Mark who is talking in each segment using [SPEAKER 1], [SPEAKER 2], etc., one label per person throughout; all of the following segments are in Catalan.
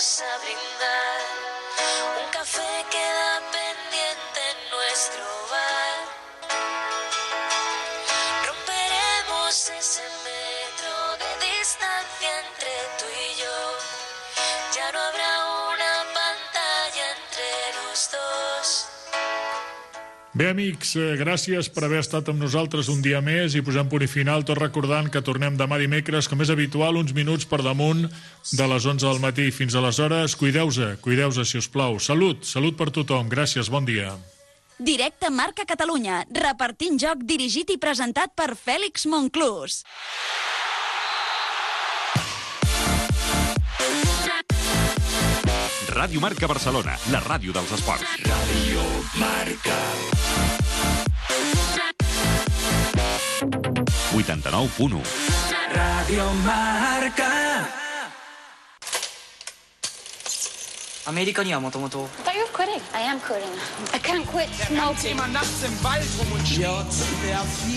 [SPEAKER 1] possa brindar.
[SPEAKER 2] Bé, amics, eh, gràcies per haver estat amb nosaltres un dia més i posem punt i final, tot recordant que tornem demà dimecres, com és habitual, uns minuts per damunt de les 11 del matí. Fins aleshores, cuideu-se, cuideu-se, si us plau. Salut, salut per tothom. Gràcies, bon dia.
[SPEAKER 3] Directe Marca Catalunya, repartint joc dirigit i presentat per Fèlix Monclús.
[SPEAKER 4] Ràdio Marca Barcelona, la ràdio dels esports.
[SPEAKER 5] Radio Marca.
[SPEAKER 4] 89.1
[SPEAKER 5] Radio Marca.
[SPEAKER 6] アメリカにはもともと
[SPEAKER 7] I thought you were quitting. I am quitting. I can't quit smoking.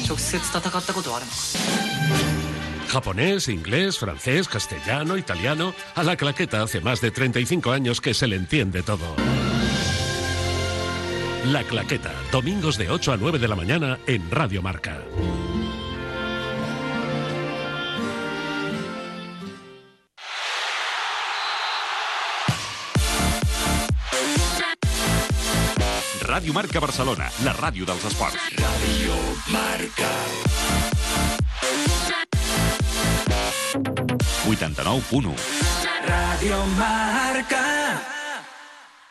[SPEAKER 6] 直接戦ったことはあるのか
[SPEAKER 8] Japonés, inglés, francés, castellano, italiano. A la claqueta hace más de 35 años que se le entiende todo. La claqueta, domingos de 8 a 9 de la mañana en Radio Marca.
[SPEAKER 4] Ràdio Marca Barcelona, la ràdio dels esports.
[SPEAKER 5] Radio Marca.
[SPEAKER 4] 89.1
[SPEAKER 5] Radio Marca.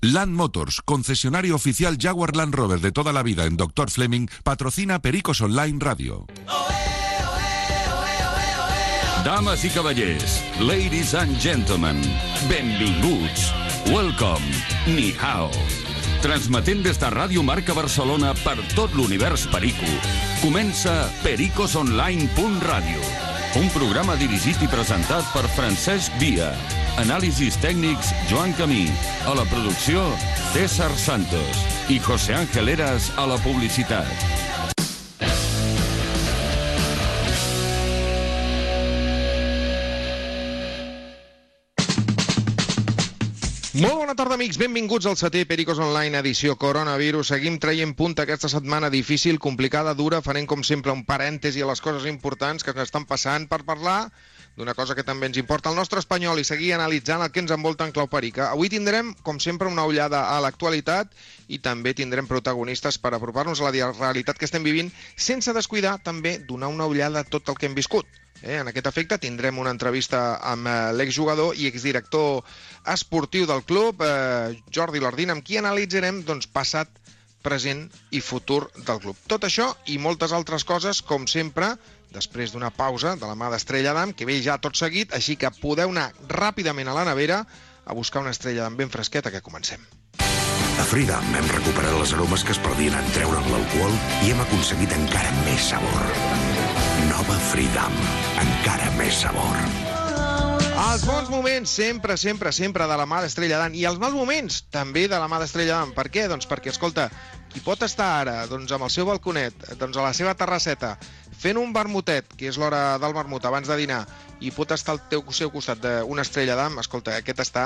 [SPEAKER 9] Land Motors, concesionario oficial Jaguar Land Rover de toda la vida en Dr. Fleming, patrocina Pericos Online Radio.
[SPEAKER 10] Dames i cavallers, ladies and gentlemen, benvinguts, welcome, ni hao. Transmetent des de Ràdio Marca Barcelona per tot l'univers Perico, comença pericosonline.radio, un programa dirigit i presentat per Francesc Via, anàlisis tècnics Joan Camí, a la producció César Santos. I José Ángel Eras a la publicitat.
[SPEAKER 11] Molt bona tarda, amics. Benvinguts al setè Pericos Online, edició coronavirus. Seguim traient punta aquesta setmana difícil, complicada, dura. Farem, com sempre, un parèntesi a les coses importants que ens estan passant per parlar d'una cosa que també ens importa al nostre espanyol i seguir analitzant el que ens envolta en clau perica. Avui tindrem, com sempre, una ullada a l'actualitat i també tindrem protagonistes per apropar-nos a la realitat que estem vivint sense descuidar també donar una ullada a tot el que hem viscut. Eh, en aquest efecte tindrem una entrevista amb eh, l'exjugador i exdirector esportiu del club, eh, Jordi Lardín, amb qui analitzarem doncs, passat, present i futur del club. Tot això i moltes altres coses, com sempre, després d'una pausa de la mà d'Estrella d'Am, que ve ja tot seguit, així que podeu anar ràpidament a la nevera a buscar una estrella d'Am ben fresqueta que comencem.
[SPEAKER 12] A Freedom hem recuperat les aromes que es perdien en treure'n l'alcohol i hem aconseguit encara més sabor. Nova Freedom, encara més sabor.
[SPEAKER 11] Els bons moments, sempre, sempre, sempre de la mà d'Estrella d'Am. I els mals moments, també de la mà d'Estrella d'Am. Per què? Doncs perquè, escolta, qui pot estar ara doncs, amb el seu balconet, doncs a la seva terrasseta, fent un vermutet, que és l'hora del vermut abans de dinar, i pot estar al teu seu costat d'una estrella d'am, escolta, aquest està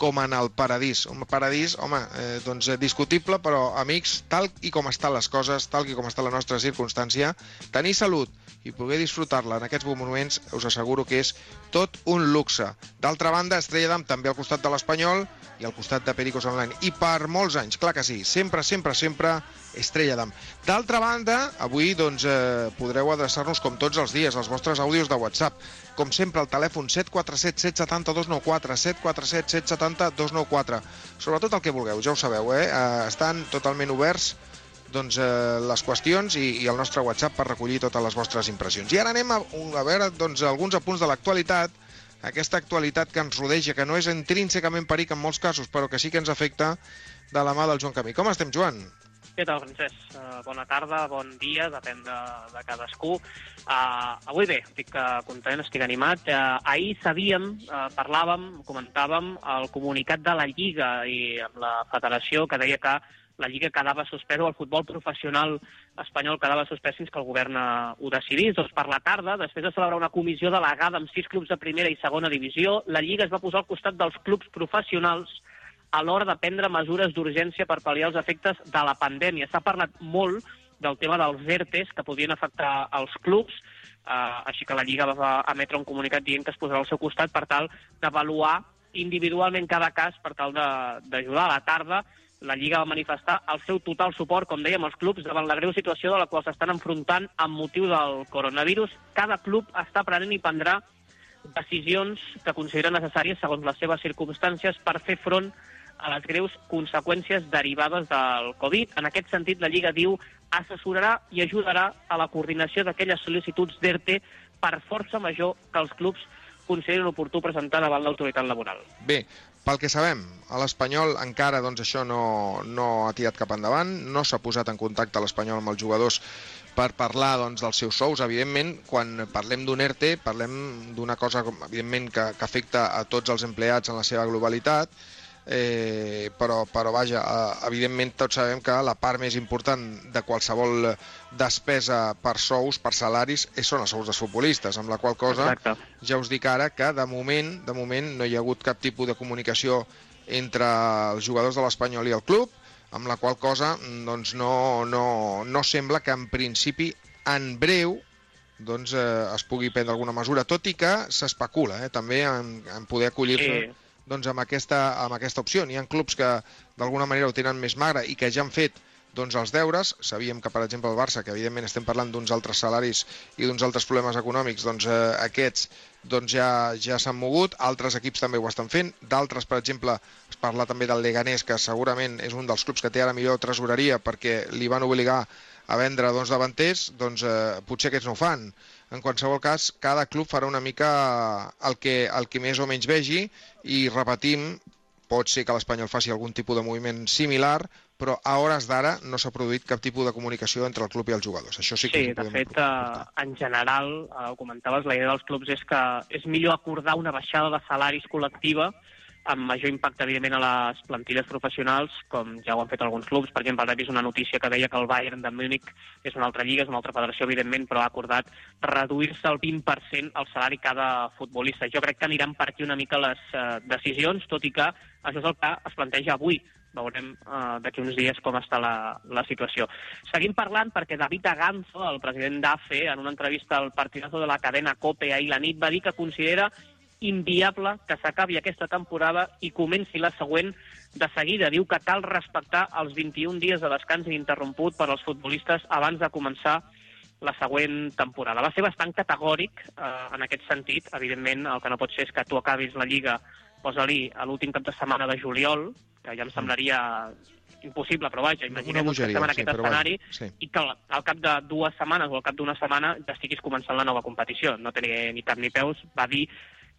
[SPEAKER 11] com en el paradís. Un paradís, home, eh, doncs eh, discutible, però amics, tal i com estan les coses, tal i com està la nostra circumstància, tenir salut i poder disfrutar-la en aquests moments, us asseguro que és tot un luxe. D'altra banda, Estrella d'Am també al costat de l'Espanyol i al costat de Pericos Online. I per molts anys, clar que sí, sempre, sempre, sempre Estrella d'Am. D'altra banda, avui doncs, eh, podreu adreçar-nos com tots els dies als vostres àudios de WhatsApp. Com sempre, al telèfon 747 770 294, 747 770 294. Sobretot el que vulgueu, ja ho sabeu, eh? eh estan totalment oberts doncs, eh, les qüestions i, i el nostre WhatsApp per recollir totes les vostres impressions. I ara anem a, a veure doncs, alguns apunts de l'actualitat, aquesta actualitat que ens rodeja, que no és intrínsecament peric en molts casos, però que sí que ens afecta de la mà del Joan Camí. Com estem, Joan?
[SPEAKER 13] Què tal, Francesc? Uh, bona tarda, bon dia, depèn de, de cadascú. Uh, avui bé, estic uh, content, estic animat. Uh, ahir sabíem, uh, parlàvem, comentàvem el comunicat de la Lliga i amb la federació que deia que la Lliga quedava suspès, o el futbol professional espanyol quedava suspès fins que el govern ho decidís. Doncs per la tarda, després de celebrar una comissió delegada amb sis clubs de primera i segona divisió, la Lliga es va posar al costat dels clubs professionals a l'hora de prendre mesures d'urgència per pal·liar els efectes de la pandèmia. S'ha parlat molt del tema dels ERTEs que podien afectar els clubs, eh, així que la Lliga va emetre un comunicat dient que es posarà al seu costat per tal d'avaluar individualment cada cas per tal d'ajudar. A la tarda la Lliga va manifestar el seu total suport, com dèiem, als clubs davant la greu situació de la qual s'estan enfrontant amb motiu del coronavirus. Cada club està prenent i prendrà decisions que considera necessàries segons les seves circumstàncies per fer front a les greus conseqüències derivades del Covid. En aquest sentit, la Lliga diu assessorarà i ajudarà a la coordinació d'aquelles sol·licituds d'ERTE per força major que els clubs considerin oportú presentar davant l'autoritat laboral.
[SPEAKER 11] Bé, pel que sabem, a l'Espanyol encara doncs, això no, no ha tirat cap endavant, no s'ha posat en contacte l'Espanyol amb els jugadors per parlar doncs, dels seus sous. Evidentment, quan parlem d'un ERTE, parlem d'una cosa, evidentment, que, que afecta a tots els empleats en la seva globalitat, eh, però, però vaja, eh, evidentment tots sabem que la part més important de qualsevol despesa per sous, per salaris, és, són els sous dels futbolistes, amb la qual cosa
[SPEAKER 13] Exacte.
[SPEAKER 11] ja us dic ara que de moment, de moment no hi ha hagut cap tipus de comunicació entre els jugadors de l'Espanyol i el club, amb la qual cosa doncs no, no, no sembla que en principi en breu doncs, eh, es pugui prendre alguna mesura, tot i que s'especula eh, també en, en poder acollir-se
[SPEAKER 13] Sí.
[SPEAKER 11] Doncs, amb, aquesta, amb aquesta opció. Hi ha clubs que d'alguna manera ho tenen més magre i que ja han fet doncs, els deures. Sabíem que, per exemple, el Barça, que evidentment estem parlant d'uns altres salaris i d'uns altres problemes econòmics, doncs eh, aquests doncs, ja, ja s'han mogut, altres equips també ho estan fent, d'altres, per exemple, es parla també del Leganés, que segurament és un dels clubs que té ara millor tresoreria perquè li van obligar a vendre doncs, davanters, doncs eh, potser aquests no ho fan. En qualsevol cas, cada club farà una mica el que, el que més o menys vegi i repetim, pot ser que l'Espanyol faci algun tipus de moviment similar, però a hores d'ara no s'ha produït cap tipus de comunicació entre el club i els jugadors. Això sí que
[SPEAKER 13] Sí, de fet, eh, en general, eh, ho comentaves, la idea dels clubs és que és millor acordar una baixada de salaris col·lectiva amb major impacte, evidentment, a les plantilles professionals, com ja ho han fet alguns clubs. Per exemple, ara he vist una notícia que deia que el Bayern de Múnich és una altra lliga, és una altra federació, evidentment, però ha acordat reduir-se el 20% el salari cada futbolista. Jo crec que aniran per aquí una mica les eh, decisions, tot i que això és el que es planteja avui. Veurem eh, d'aquí uns dies com està la, la situació. Seguim parlant perquè David Aganzo, el president d'AFE, en una entrevista al partidazo de la cadena COPE ahir la nit, va dir que considera inviable que s'acabi aquesta temporada i comenci la següent de seguida. Diu que cal respectar els 21 dies de descans ininterromput per als futbolistes abans de començar la següent temporada. Va ser bastant categòric eh, en aquest sentit. Evidentment, el que no pot ser és que tu acabis la Lliga, posa-li a l'últim cap de setmana de juliol, que ja em semblaria impossible, però vaja, imaginem que estem en
[SPEAKER 11] sí,
[SPEAKER 13] aquest
[SPEAKER 11] vaja,
[SPEAKER 13] escenari
[SPEAKER 11] sí.
[SPEAKER 13] i que al, cap de dues setmanes o al cap d'una setmana ja estiguis començant la nova competició. No té ni cap ni peus. Va dir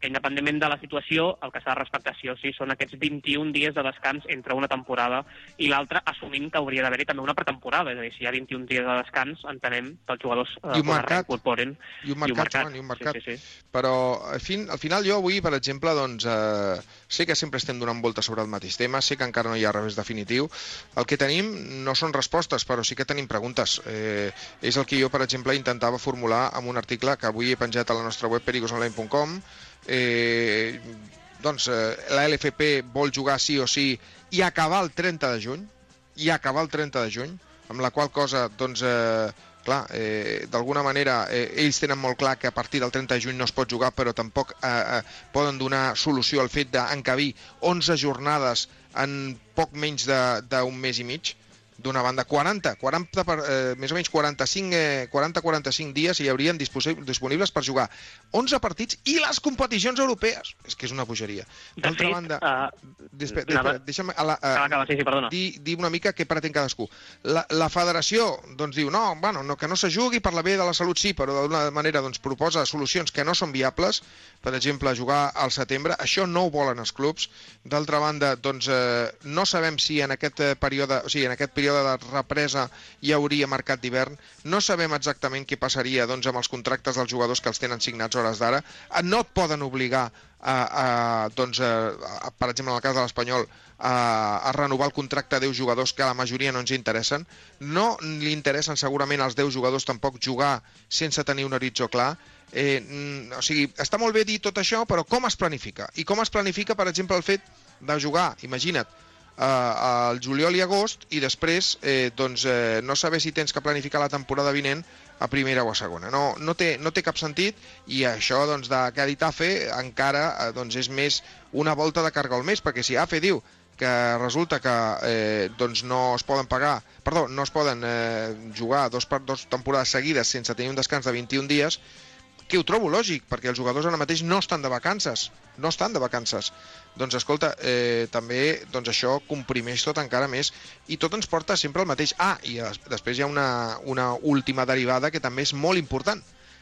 [SPEAKER 13] que independentment de la situació, el que s'ha de respectar sí o sí són aquests 21 dies de descans entre una temporada i l'altra, assumint que hauria d'haver-hi també una pretemporada. És a dir, si hi ha 21 dies de descans, entenem que els jugadors eh,
[SPEAKER 11] I un
[SPEAKER 13] quan es
[SPEAKER 11] marcat.
[SPEAKER 13] reincorporen.
[SPEAKER 11] I un marcat, Joan, i un marcat.
[SPEAKER 13] Sí, sí, sí.
[SPEAKER 11] Però al, fin, al final jo avui, per exemple, doncs, eh, sé que sempre estem donant voltes sobre el mateix tema, sé que encara no hi ha revés definitiu. El que tenim no són respostes, però sí que tenim preguntes. Eh, és el que jo, per exemple, intentava formular amb un article que avui he penjat a la nostra web perigosonline.com. Eh, doncs eh, la LFP vol jugar sí o sí i acabar el 30 de juny, i acabar el 30 de juny, amb la qual cosa, doncs, eh, clar, eh, d'alguna manera eh, ells tenen molt clar que a partir del 30 de juny no es pot jugar, però tampoc eh, eh, poden donar solució al fet d'encabir 11 jornades en poc menys d'un mes i mig d'una banda, 40, 40 per, eh, més o menys 45, eh, 40-45 dies hi haurien disponibles per jugar 11 partits i les competicions europees. És que és una bogeria. D'altra banda,
[SPEAKER 13] eh,
[SPEAKER 11] deixa'm a la,
[SPEAKER 13] Acaba, acaba, sí, sí, perdona.
[SPEAKER 11] dir, dir una mica què pretén cadascú. La, la federació doncs, diu no, bueno, no, que no se jugui per la bé de la salut sí, però d'alguna manera doncs, proposa solucions que no són viables, per exemple, jugar al setembre, això no ho volen els clubs. D'altra banda, doncs, eh, no sabem si en aquest eh, període, o sigui, en aquest període període de represa hi hauria mercat d'hivern. No sabem exactament què passaria doncs, amb els contractes dels jugadors que els tenen signats hores d'ara. Eh, No et poden obligar, a, a, doncs, a, a, per exemple, en el cas de l'Espanyol, a, a renovar el contracte a 10 jugadors que a la majoria no ens interessen. No li interessen segurament als 10 jugadors tampoc jugar sense tenir un horitzó clar. Eh, mm, o sigui, està molt bé dir tot això, però com es planifica? I com es planifica, per exemple, el fet de jugar, imagina't, eh, al juliol i agost i després eh, doncs, eh, no saber si tens que planificar la temporada vinent a primera o a segona. No, no, té, no té cap sentit i això doncs, de que ha dit AFE encara eh, doncs, és més una volta de cargar el mes, perquè si AFE diu que resulta que eh, doncs no es poden pagar, perdó, no es poden eh, jugar dos, dos temporades seguides sense tenir un descans de 21 dies, que ho trobo lògic, perquè els jugadors ara mateix no estan de vacances, no estan de vacances. Doncs escolta, eh, també doncs això comprimeix tot encara més i tot ens porta sempre al mateix. Ah, i des- després hi ha una, una última derivada que també és molt important.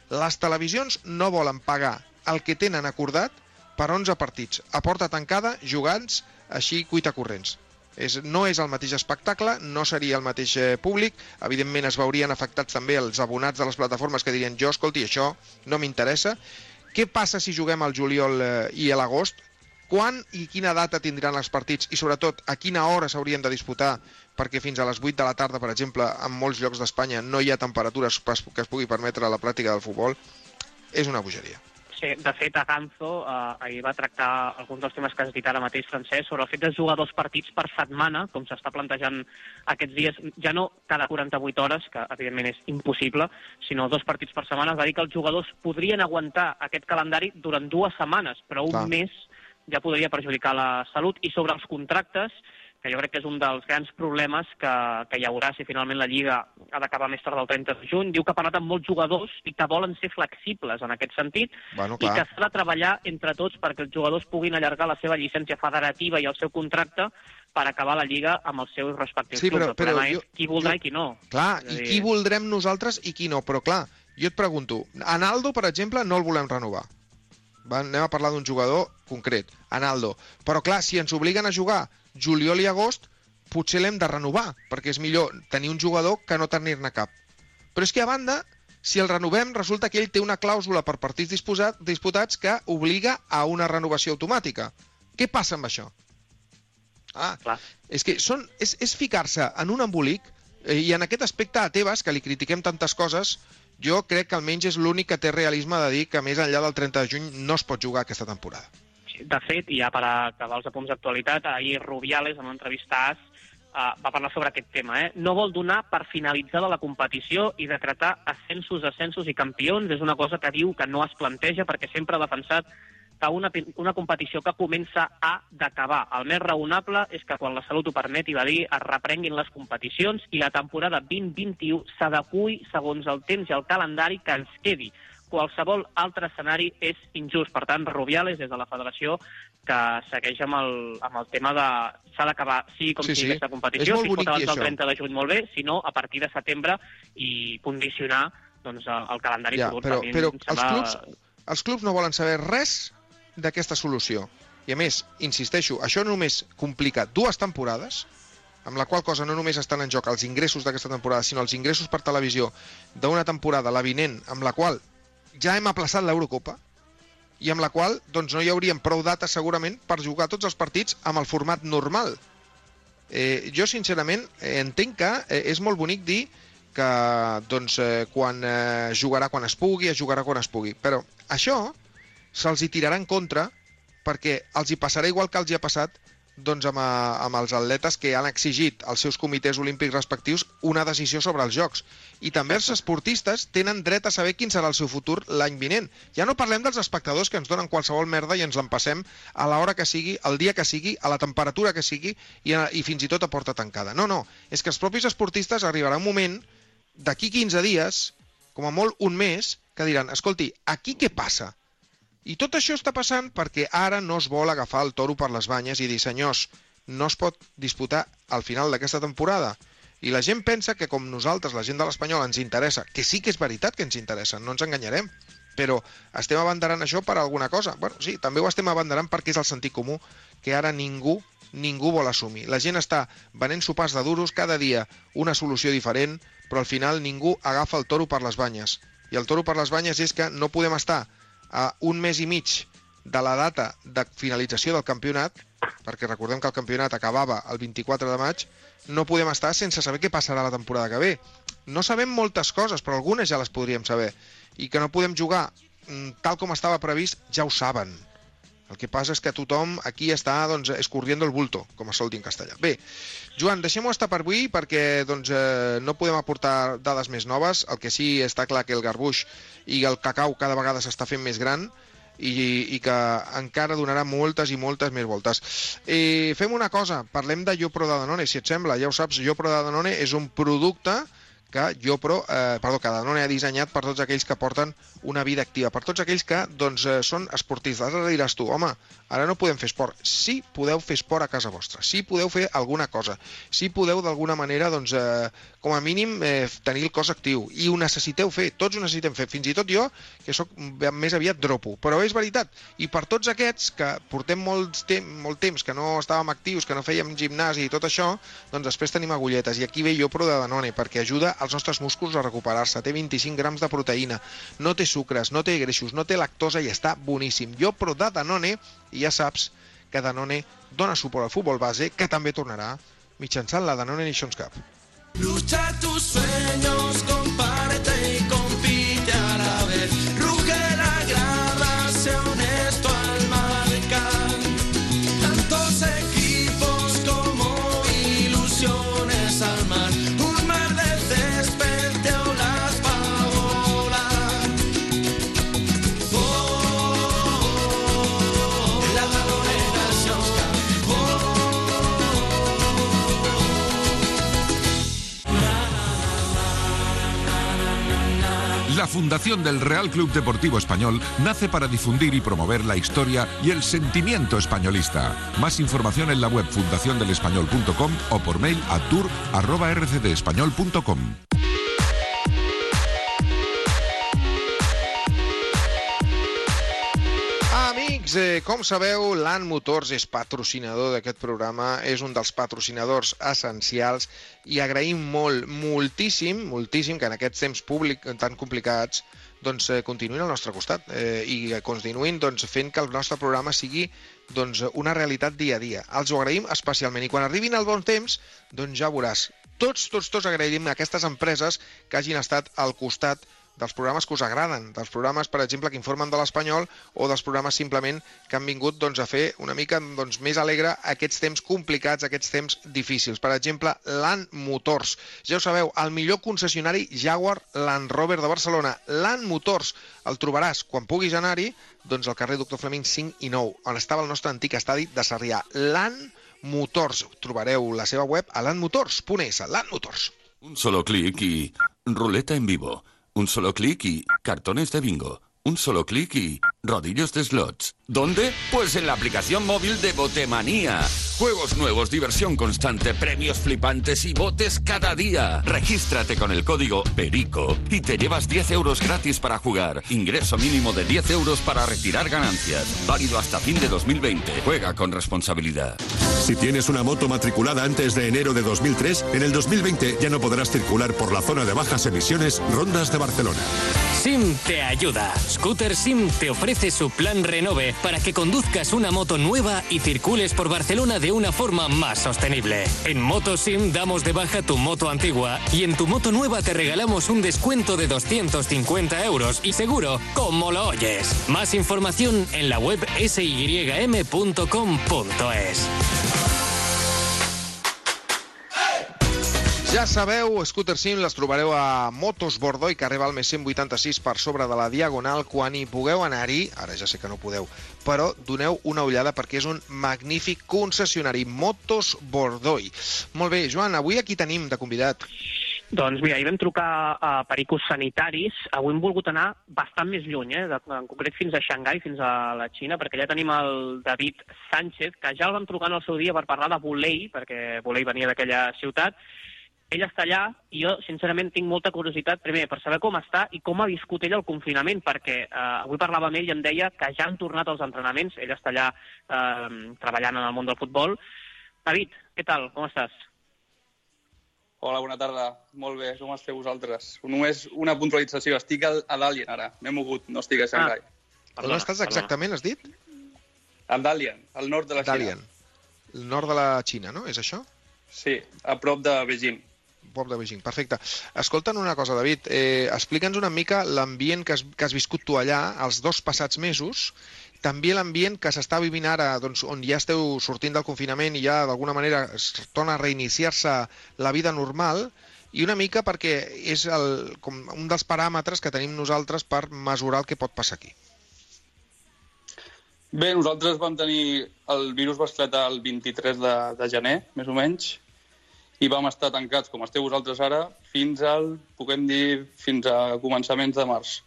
[SPEAKER 11] Les televisions no volen pagar el que tenen acordat per 11 partits, a porta tancada, jugants així cuita corrents. És, no és el mateix espectacle, no seria el mateix eh, públic, evidentment es veurien afectats també els abonats de les plataformes que dirien jo, escolti, això no m'interessa. Què passa si juguem al juliol eh, i a l'agost? Quan i quina data tindran els partits i sobretot a quina hora s'haurien de disputar perquè fins a les 8 de la tarda, per exemple, en molts llocs d'Espanya no hi ha temperatures que es pugui permetre la pràctica del futbol, és una bogeria.
[SPEAKER 13] Sí, de fet, a Ganzo eh, ahir va tractar alguns dels temes que has dit ara mateix, Francesc, sobre el fet de jugar dos partits per setmana, com s'està plantejant aquests dies, ja no cada 48 hores, que evidentment és impossible, sinó dos partits per setmana. Va dir que els jugadors podrien aguantar aquest calendari durant dues setmanes, però un
[SPEAKER 11] Clar.
[SPEAKER 13] mes ja podria perjudicar la salut. I sobre els contractes, que jo crec que és un dels grans problemes que, que hi haurà si finalment la Lliga ha d'acabar més tard del 30 de juny. Diu que ha parlat amb molts jugadors i que volen ser flexibles en aquest sentit
[SPEAKER 11] Bueno,
[SPEAKER 13] i que s'ha de treballar entre tots perquè els jugadors puguin allargar la seva llicència federativa i el seu contracte per acabar la Lliga amb els seus respectius
[SPEAKER 11] Sí,
[SPEAKER 13] clubs.
[SPEAKER 11] però-
[SPEAKER 13] el problema
[SPEAKER 11] però jo-
[SPEAKER 13] és qui voldrà
[SPEAKER 11] jo-
[SPEAKER 13] i qui no.
[SPEAKER 11] Clar,
[SPEAKER 13] a
[SPEAKER 11] i
[SPEAKER 13] dir-
[SPEAKER 11] qui voldrem nosaltres i qui no, però clar, jo et pregunto, Analdo, per exemple, no el volem renovar. Anem a parlar d'un jugador concret, Analdo. Però clar, si ens obliguen a jugar juliol i agost, potser l'hem de renovar, perquè és millor tenir un jugador que no tenir-ne cap. Però és que a banda, si el renovem, resulta que ell té una clàusula per partits disposat, disputats que obliga a una renovació automàtica. Què passa amb això? Ah,
[SPEAKER 13] Clar.
[SPEAKER 11] és que són, és, és ficar-se en un embolic eh, i en aquest aspecte a Tebas, que li critiquem tantes coses, jo crec que almenys és l'únic que té realisme de dir que més enllà del 30 de juny no es pot jugar aquesta temporada.
[SPEAKER 13] De fet, i ja per acabar els apunts d'actualitat, ahir Rubiales, en una entrevista a eh, va parlar sobre aquest tema. Eh? No vol donar per finalitzada la competició i decretar ascensos, ascensos i campions. És una cosa que diu que no es planteja perquè sempre ha defensat que una, una competició que comença ha d'acabar. El més raonable és que quan la salut ho permeti, va dir, es reprenguin les competicions i la temporada 2021 s'adequi segons el temps i el calendari que ens quedi qualsevol altre escenari és injust. Per tant, Rubiales, des de la federació, que segueix amb el, amb el tema de s'ha d'acabar, sí com
[SPEAKER 11] Sí,
[SPEAKER 13] sí,
[SPEAKER 11] sí.
[SPEAKER 13] aquesta competició, si es pot abans del
[SPEAKER 11] això.
[SPEAKER 13] 30 de juny molt bé, si no, a partir de setembre i condicionar doncs, el, calendari
[SPEAKER 11] Ja,
[SPEAKER 13] futur.
[SPEAKER 11] però, però els, clubs, els clubs no volen saber res d'aquesta solució. I a més, insisteixo, això només complica dues temporades, amb la qual cosa no només estan en joc els ingressos d'aquesta temporada, sinó els ingressos per televisió d'una temporada, la vinent, amb la qual ja hem aplaçat l'Eurocopa, i amb la qual doncs, no hi haurien prou dates segurament per jugar tots els partits amb el format normal. Eh, jo, sincerament, eh, entenc que eh, és molt bonic dir que doncs, eh, quan eh, jugarà quan es pugui, es jugarà quan es pugui. Però això se'ls hi tirarà en contra perquè els hi passarà igual que els hi ha passat doncs, amb, a, amb els atletes que han exigit als seus comitès olímpics respectius una decisió sobre els Jocs. I també els esportistes tenen dret a saber quin serà el seu futur l'any vinent. Ja no parlem dels espectadors que ens donen qualsevol merda i ens l'empassem a l'hora que sigui, el dia que sigui, a la temperatura que sigui i, a, i fins i tot a porta tancada. No, no, és que els propis esportistes arribarà un moment d'aquí 15 dies, com a molt un mes, que diran, escolti, aquí què passa? I tot això està passant perquè ara no es vol agafar el toro per les banyes i dir, senyors, no es pot disputar al final d'aquesta temporada. I la gent pensa que com nosaltres, la gent de l'Espanyol, ens interessa, que sí que és veritat que ens interessa, no ens enganyarem, però estem abanderant això per alguna cosa. Bueno, sí, també ho estem abanderant perquè és el sentit comú que ara ningú ningú vol assumir. La gent està venent sopars de duros cada dia, una solució diferent, però al final ningú agafa el toro per les banyes. I el toro per les banyes és que no podem estar a un mes i mig de la data de finalització del campionat, perquè recordem que el campionat acabava el 24 de maig, no podem estar sense saber què passarà la temporada que ve. No sabem moltes coses, però algunes ja les podríem saber. I que no podem jugar mm, tal com estava previst, ja ho saben. El que passa és que tothom aquí està doncs, escorriendo el bulto, com es sol dir en castellà. Bé, Joan, deixem-ho estar per avui perquè doncs, eh, no podem aportar dades més noves. El que sí està clar que el garbuix i el cacau cada vegada s'està fent més gran i, i que encara donarà moltes i moltes més voltes. Eh, fem una cosa, parlem de Yopro de Danone, si et sembla. Ja ho saps, Yopro de Danone és un producte que Yopro, eh, perdó, que Danone ha dissenyat per tots aquells que porten una vida activa, per tots aquells que doncs, eh, són esportistes. Ara diràs tu, home, ara no podem fer esport. Sí podeu fer esport a casa vostra, sí podeu fer alguna cosa, sí podeu d'alguna manera, doncs, eh, com a mínim, eh, tenir el cos actiu. I ho necessiteu fer, tots ho necessitem fer, fins i tot jo, que sóc més aviat dropo. Però és veritat, i per tots aquests que portem molt, tem molt temps que no estàvem actius, que no fèiem gimnàs i tot això, doncs després tenim agulletes. I aquí ve Yopro de Danone, perquè ajuda els nostres músculs a recuperar-se. Té 25 grams de proteïna, no té sucres, no té greixos, no té lactosa i està boníssim. Jo, però de Danone, i ja saps que Danone dona suport al futbol base, que també tornarà mitjançant la Danone Nations Cup.
[SPEAKER 5] Lucha tus sueños, compárete y compite
[SPEAKER 9] Fundación del Real Club Deportivo Español nace para difundir y promover la historia y el sentimiento españolista. Más información en la web fundaciondelespañol.com o por mail a tour.rcdespañol.com.
[SPEAKER 11] Amics, eh, com sabeu, l'An Motors és patrocinador d'aquest programa, és un dels patrocinadors essencials i agraïm molt, moltíssim, moltíssim que en aquests temps públic tan complicats doncs, eh, continuïn al nostre costat eh, i continuïn doncs, fent que el nostre programa sigui doncs, una realitat dia a dia. Els ho agraïm especialment i quan arribin el bon temps, doncs ja veuràs. Tots, tots, tots agraïm a aquestes empreses que hagin estat al costat dels programes que us agraden, dels programes, per exemple, que informen de l'espanyol o dels programes simplement que han vingut doncs, a fer una mica doncs, més alegre aquests temps complicats, aquests temps difícils. Per exemple, Land Motors. Ja ho sabeu, el millor concessionari Jaguar Land Rover de Barcelona. Land Motors el trobaràs quan puguis anar-hi doncs, al carrer Doctor Fleming 5 i 9, on estava el nostre antic estadi de Sarrià. Land Motors. Trobareu la seva web a landmotors.es. Land Motors.
[SPEAKER 10] Un solo clic y ruleta en vivo. Un solo clic y cartones de bingo. Un solo clic y rodillos de slots. ¿Dónde? Pues en la aplicación móvil de Botemanía. Juegos nuevos, diversión constante, premios flipantes y botes cada día. Regístrate con el código PERICO y te llevas 10 euros gratis para jugar. Ingreso mínimo de 10 euros para retirar ganancias. Válido hasta fin de 2020. Juega con responsabilidad.
[SPEAKER 14] Si tienes una moto matriculada antes de enero de 2003, en el 2020 ya no podrás circular por la zona de bajas emisiones Rondas de Barcelona.
[SPEAKER 15] SIM te ayuda. Scooter SIM te ofrece su plan Renove para que conduzcas una moto nueva y circules por Barcelona de una forma más sostenible. En MotoSim damos de baja tu moto antigua y en tu moto nueva te regalamos un descuento de 250 euros y seguro como lo oyes. Más información en la web sym.com.es.
[SPEAKER 11] Ja sabeu, Scooter Sim les trobareu a Motos Bordó i carrer Balmes 186 per sobre de la Diagonal. Quan hi pugueu anar-hi, ara ja sé que no podeu, però doneu una ullada perquè és un magnífic concessionari, Motos Bordoi. Molt bé, Joan, avui aquí tenim de convidat.
[SPEAKER 13] Doncs mira, ahir vam trucar a pericos sanitaris. Avui hem volgut anar bastant més lluny, eh? en concret fins a Xangai, fins a la Xina, perquè allà tenim el David Sánchez, que ja el vam trucar en el seu dia per parlar de Volei, perquè Volei venia d'aquella ciutat. Ell està allà i jo, sincerament, tinc molta curiositat, primer, per saber com està i com ha viscut ell el confinament, perquè eh, avui parlava amb ell i em deia que ja han tornat els entrenaments, ell està allà eh, treballant en el món del futbol, David, què tal? Com estàs?
[SPEAKER 16] Hola, bona tarda. Molt bé, com esteu vosaltres? Només una puntualització. Estic a, a Dalian ara. M'he mogut, no estic a Shanghai.
[SPEAKER 11] Ah, On estàs exactament, has dit?
[SPEAKER 16] A Dalian, al nord de la
[SPEAKER 11] Dalian.
[SPEAKER 16] Xina.
[SPEAKER 11] El nord de la Xina, no? És això?
[SPEAKER 16] Sí, a prop de Beijing.
[SPEAKER 11] Pop de Beijing, perfecte. Escolta'm una cosa, David, eh, explica'ns una mica l'ambient que, que has viscut tu allà els dos passats mesos, també l'ambient que s'està vivint ara, doncs, on ja esteu sortint del confinament i ja d'alguna manera es torna a reiniciar-se la vida normal, i una mica perquè és el, com un dels paràmetres que tenim nosaltres per mesurar el que pot passar aquí.
[SPEAKER 16] Bé, nosaltres vam tenir... El virus va esclatar el 23 de, de gener, més o menys, i vam estar tancats, com esteu vosaltres ara, fins al, puguem dir, fins a començaments de març.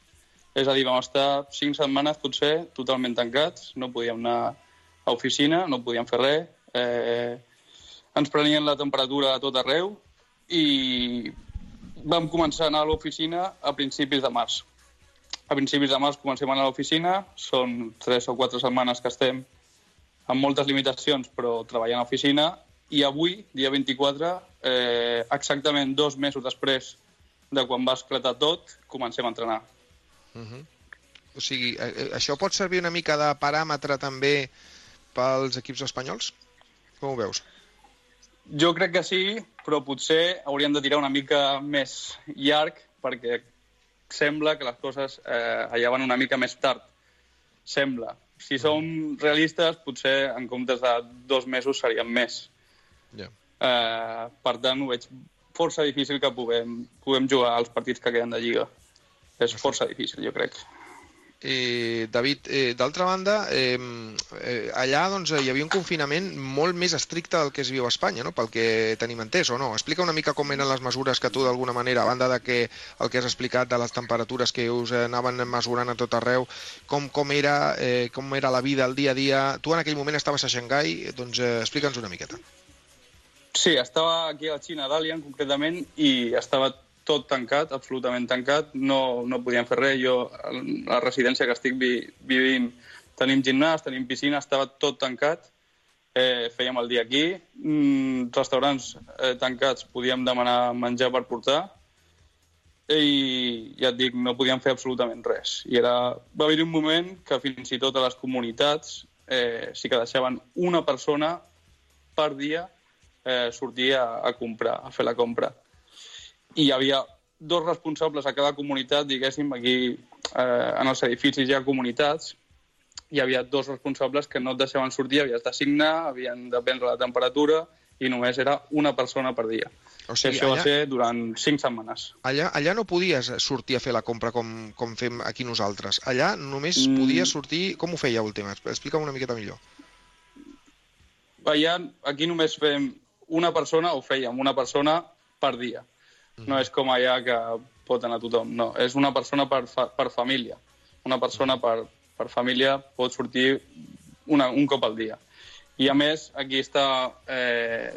[SPEAKER 16] És a dir, vam estar cinc setmanes, potser, totalment tancats, no podíem anar a oficina, no podíem fer res, eh, ens prenien la temperatura a tot arreu i vam començar a anar a l'oficina a principis de març. A principis de març comencem a anar a l'oficina, són tres o quatre setmanes que estem amb moltes limitacions, però treballant a l'oficina, i avui, dia 24, eh, exactament dos mesos després de quan va esclatar tot, comencem a entrenar.
[SPEAKER 11] Uh -huh. O sigui, eh, eh, això pot servir una mica de paràmetre també pels equips espanyols? Com ho veus?
[SPEAKER 16] Jo crec que sí, però potser hauríem de tirar una mica més llarg perquè sembla que les coses eh, allà van una mica més tard. Sembla. Si som realistes, potser en comptes de dos mesos serien més.
[SPEAKER 11] Ja.
[SPEAKER 16] Eh, per tant, ho veig força difícil que puguem, puguem jugar als partits que queden de Lliga. És força difícil, jo crec.
[SPEAKER 11] Eh, David, eh, d'altra banda, eh, eh, allà doncs, hi havia un confinament molt més estricte del que es viu a Espanya, no? pel que tenim entès, o no? Explica una mica com eren les mesures que tu, d'alguna manera, a banda de que el que has explicat de les temperatures que us anaven mesurant a tot arreu, com, com, era, eh, com era la vida, el dia a dia... Tu en aquell moment estaves a Xangai, doncs eh, explica'ns una miqueta.
[SPEAKER 16] Sí, estava aquí a la Xina, a Dalian, concretament, i estava tot tancat, absolutament tancat, no, no podíem fer res. Jo, a la residència que estic vi, vivint, tenim gimnàs, tenim piscina, estava tot tancat. Eh, fèiem el dia aquí, mm, restaurants eh, tancats, podíem demanar menjar per portar, i ja et dic, no podíem fer absolutament res. I era... va haver un moment que fins i tot a les comunitats eh, sí que deixaven una persona per dia eh, sortir a, a comprar, a fer la compra. I hi havia dos responsables a cada comunitat, diguéssim, aquí eh, en els edificis hi ha comunitats, hi havia dos responsables que no et deixaven sortir, havies de signar, havien de prendre la temperatura i només era una persona per dia.
[SPEAKER 11] O sigui,
[SPEAKER 16] Això
[SPEAKER 11] allà-
[SPEAKER 16] va ser durant cinc setmanes.
[SPEAKER 11] Allà, allà no podies sortir a fer la compra com, com fem aquí nosaltres. Allà només
[SPEAKER 16] Mm.
[SPEAKER 11] podies sortir... Com ho fèieu el tema? Explica'm una miqueta millor.
[SPEAKER 16] Allà, aquí només fem una persona, o fèiem una persona per dia. No és com allà que pot anar tothom, no. És una persona per, fa, per família. Una persona per, per família pot sortir una, un cop al dia. I a més, aquí està eh,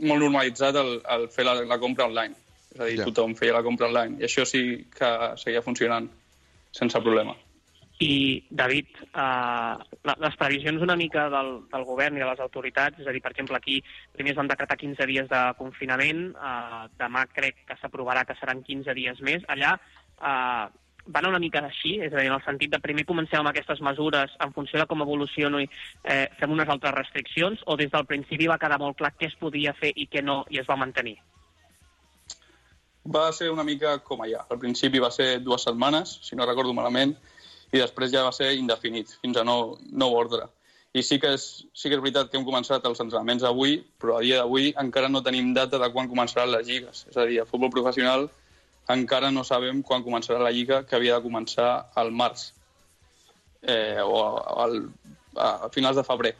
[SPEAKER 16] molt normalitzat el, el fer la, la compra online. És a dir,
[SPEAKER 13] Ja.
[SPEAKER 16] tothom feia la compra online. I això sí que seguia funcionant sense problema.
[SPEAKER 13] I, David, eh, les previsions una mica del, del govern i de les autoritats, és a dir, per exemple, aquí primer es van decretar 15 dies de confinament, eh, demà crec que s'aprovarà que seran 15 dies més. Allà eh, va anar una mica així, és a dir, en el sentit de primer comencem amb aquestes mesures, en funció de com evolucioni, eh, fem unes altres restriccions, o des del principi va quedar molt clar què es podia fer i què no, i es va mantenir?
[SPEAKER 16] Va ser una mica com allà. Al principi va ser dues setmanes, si no recordo malament, i després ja va ser indefinit, fins a nou, nou ordre. I sí que, és, sí que és veritat que hem començat els entrenaments avui, però a dia d'avui encara no tenim data de quan començaran les lligues. És a dir, a futbol professional encara no sabem quan començarà la lliga, que havia de començar al març eh, o al, a finals de febrer.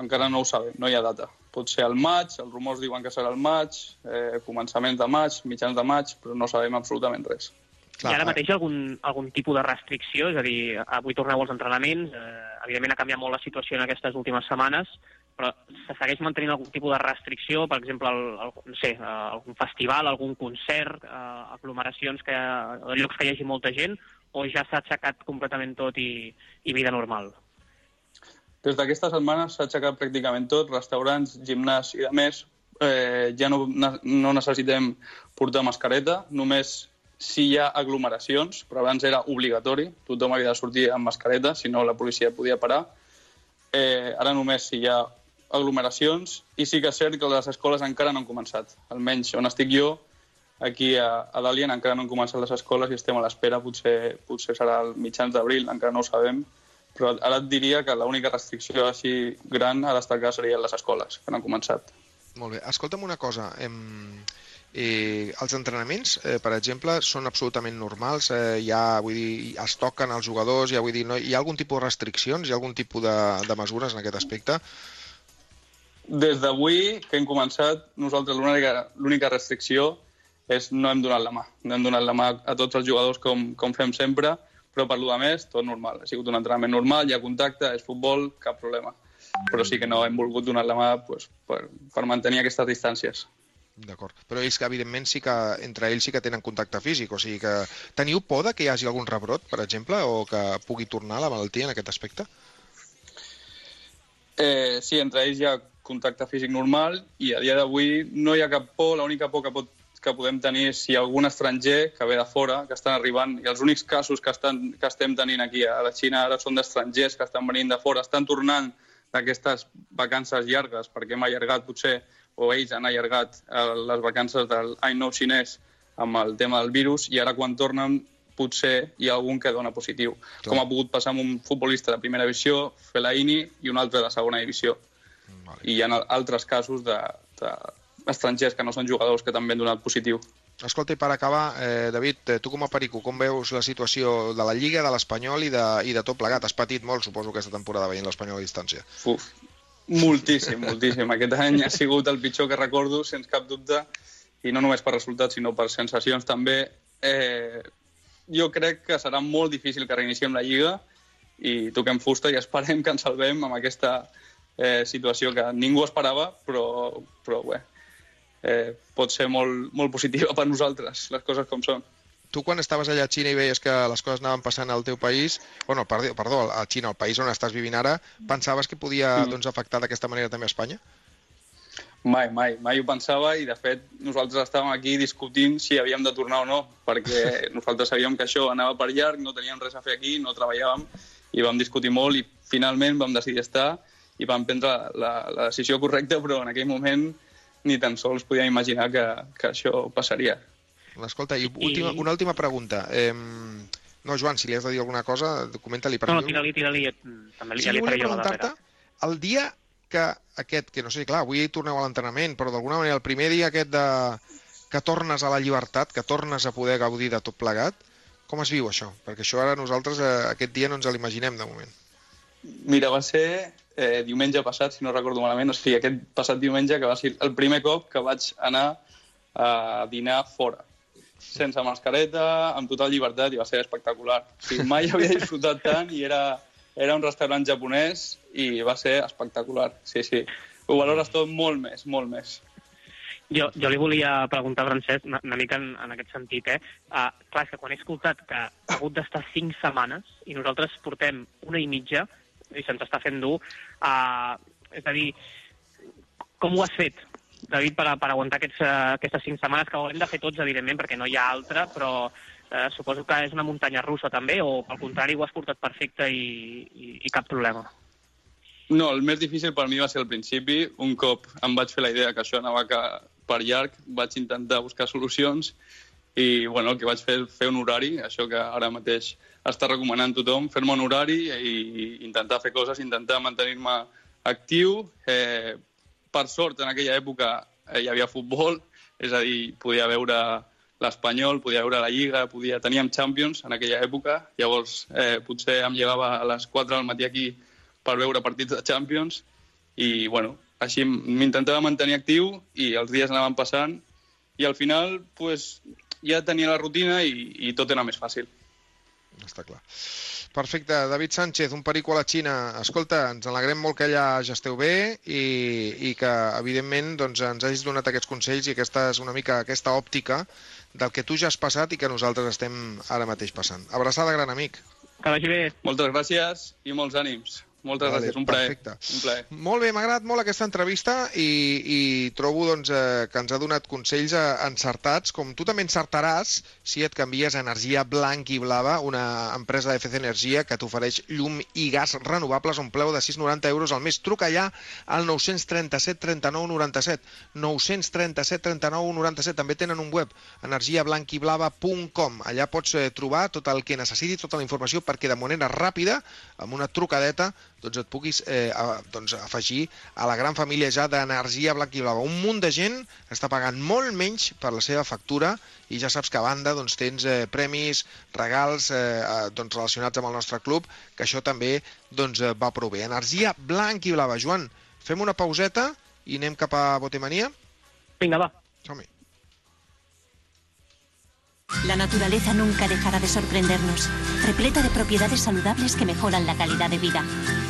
[SPEAKER 16] Encara no ho sabem, no hi ha data. Pot ser al maig, els rumors diuen que serà al maig, eh, començaments de maig, mitjans de maig, però no sabem absolutament res.
[SPEAKER 13] Clar, I ara mateix algun, algun tipus de restricció? És a dir, avui torneu als entrenaments, eh, evidentment ha canviat molt la situació en aquestes últimes setmanes, però se segueix mantenint algun tipus de restricció, per exemple, el, el, no sé, eh, algun festival, algun concert, eh, aglomeracions, que, llocs que hi hagi molta gent, o ja s'ha aixecat completament tot i, i vida normal?
[SPEAKER 16] Des d'aquesta setmana s'ha aixecat pràcticament tot, restaurants, gimnàs i de més. Eh, ja no, no necessitem portar mascareta, només si hi ha aglomeracions, però abans era obligatori, tothom havia de sortir amb mascareta, si no la policia podia parar. Eh, ara només si hi ha aglomeracions, i sí que és cert que les escoles encara no han començat. Almenys on estic jo, aquí a, a Dalian encara no han començat les escoles i estem a l'espera, potser, potser serà el mitjans d'abril, encara no ho sabem, però ara et diria que l'única restricció així gran a destacar serien les escoles, que no han començat.
[SPEAKER 11] Molt bé. Escolta'm una cosa. Em... Eh, els entrenaments, eh, per exemple, són absolutament normals? Eh, ha, vull dir, es toquen els jugadors? Ha, vull dir, no, hi ha algun tipus de restriccions? Hi ha algun tipus de, de mesures en aquest aspecte?
[SPEAKER 16] Des d'avui que hem començat, nosaltres l'única- l'única restricció és no hem donat la mà. No hem donat la mà a tots els jugadors com, com fem sempre, però per lo de més, tot normal. Ha sigut un entrenament normal, hi ha contacte, és futbol, cap problema. Però sí que no hem volgut donar la mà pues, per, per mantenir aquestes distàncies.
[SPEAKER 11] D'acord. Però ells, que, evidentment, sí que entre ells sí que tenen contacte físic, o sigui que... Teniu por de que hi hagi algun rebrot, per exemple, o que pugui tornar la malaltia en aquest aspecte?
[SPEAKER 16] Eh, sí, entre ells hi ha contacte físic normal i a dia d'avui no hi ha cap por, l'única por que, pot, que podem tenir és si algun estranger que ve de fora, que estan arribant, i els únics casos que, estan, que estem tenint aquí a la Xina ara són d'estrangers que estan venint de fora, estan tornant d'aquestes vacances llargues, perquè hem allargat potser, o ells han allargat eh, les vacances del any nou xinès amb el tema del virus, i ara quan tornen potser hi ha algun que dona positiu, com ha pogut passar amb un futbolista de primera divisió, Fellaini, i un altre de segona divisió. I hi ha altres casos de, de estrangers que no són jugadors que també han donat positiu.
[SPEAKER 11] Escolta, i per acabar, eh, David, eh, tu com a perico, com veus la situació de la Lliga, de l'Espanyol i, de, i de tot plegat? Has patit molt, suposo, aquesta temporada veient l'Espanyol a distància.
[SPEAKER 16] Uf, moltíssim, moltíssim. Aquest any ha sigut el pitjor que recordo, sens cap dubte, i no només per resultats, sinó per sensacions també. Eh, jo crec que serà molt difícil que reiniciem la Lliga i toquem fusta i esperem que ens salvem amb aquesta eh, situació que ningú esperava, però, però bé, eh, pot ser molt, molt positiva per nosaltres, les coses com són.
[SPEAKER 11] Tu quan estaves allà a Xina i veies que les coses anaven passant al teu país, bueno, perdó, perdó a Xina, el país on estàs vivint ara, pensaves que podia
[SPEAKER 16] Mm.
[SPEAKER 11] doncs, afectar d'aquesta manera també a Espanya?
[SPEAKER 16] Mai, mai, mai ho pensava i de fet nosaltres estàvem aquí discutint si havíem de tornar o no, perquè nosaltres sabíem que això anava per llarg, no teníem res a fer aquí, no treballàvem i vam discutir molt i finalment vam decidir estar i vam prendre la, la decisió correcta, però en aquell moment ni tan sols podíem imaginar que, que això passaria.
[SPEAKER 11] Escolta, i última, una última pregunta. Eh, no, Joan, si li has de dir alguna cosa, comenta-li.
[SPEAKER 13] No, no,
[SPEAKER 11] jo-
[SPEAKER 13] tira-li, tira-li, també li,
[SPEAKER 11] Sí,
[SPEAKER 13] ja li
[SPEAKER 11] volia preguntar-te, el dia que aquest, que no sé, clar, avui torneu a l'entrenament, però d'alguna manera el primer dia aquest de, que tornes a la llibertat, que tornes a poder gaudir de tot plegat, com es viu això? Perquè això ara nosaltres eh, aquest dia no ens l'imaginem de moment.
[SPEAKER 16] Mira, va ser eh, diumenge passat, si no recordo malament, o sigui, aquest passat diumenge que va ser el primer cop que vaig anar a dinar fora sense mascareta, amb total llibertat, i va ser espectacular. O sigui, mai havia disfrutat tant i era, era un restaurant japonès i va ser espectacular. Sí, sí. Ho valores tot molt més, molt més.
[SPEAKER 13] Jo, jo li volia preguntar, Francesc, una, una mica en, en aquest sentit, eh? Uh, clar, que quan he escoltat que ha hagut d'estar cinc setmanes i nosaltres portem una i mitja i se'ns està fent dur, uh, és a dir, com ho has fet, David, per, per aguantar aquests, uh, aquestes cinc setmanes que ho hem de fer tots, evidentment, perquè no hi ha altra, però uh, suposo que és una muntanya russa també, o al contrari ho has portat perfecte i, i, i cap problema.
[SPEAKER 16] No, el més difícil per mi va ser al principi. Un cop em vaig fer la idea que això anava per llarg, vaig intentar buscar solucions i bueno, el que vaig fer és fer un horari, això que ara mateix està recomanant tothom, fer-me un horari i intentar fer coses, intentar mantenir-me actiu. Eh, per sort, en aquella època eh, hi havia futbol, és a dir, podia veure l'Espanyol, podia veure la Lliga, podia... teníem Champions en aquella època, llavors eh, potser em llevava a les 4 del matí aquí per veure partits de Champions i, bueno, així m'intentava mantenir actiu i els dies anaven passant i al final, pues, ja tenia la rutina i, i tot era més fàcil.
[SPEAKER 11] Està clar. Perfecte. David Sánchez, un perico a la Xina. Escolta, ens alegrem molt que allà ja esteu bé i, i que, evidentment, doncs, ens hagis donat aquests consells i aquesta és una mica aquesta òptica del que tu ja has passat i que nosaltres estem ara mateix passant. Abraçada, gran amic.
[SPEAKER 13] Que vagi bé.
[SPEAKER 16] Moltes gràcies i molts ànims. Moltes
[SPEAKER 11] Vale,
[SPEAKER 16] gràcies, un plaer.
[SPEAKER 11] perfecte.
[SPEAKER 16] Un plaer.
[SPEAKER 11] Molt bé, m'ha agradat molt aquesta entrevista i, i trobo doncs, eh, que ens ha donat consells eh, encertats, com tu també encertaràs si et canvies a Energia Blanc i Blava, una empresa de FC Energia que t'ofereix llum i gas renovables a un preu de 6,90 euros al mes. Truca ja al 937 39 97. 937 39 97. També tenen un web, energiablanquiblava.com. Allà pots eh, trobar tot el que necessitis, tota la informació, perquè de manera ràpida, amb una trucadeta, doncs et puguis eh, a, doncs afegir a la gran família ja d'Energia Blanc i Blava. Un munt de gent està pagant molt menys per la seva factura i ja saps que a banda doncs, tens eh, premis, regals eh, eh, doncs, relacionats amb el nostre club, que això també doncs, eh, va prou bé. Energia Blanc i Blava. Joan, fem una pauseta i anem cap a Botemania?
[SPEAKER 13] Vinga, va.
[SPEAKER 11] Som-hi.
[SPEAKER 17] La naturaleza nunca dejará de sorprendernos, repleta de propiedades saludables que mejoran la calidad de vida.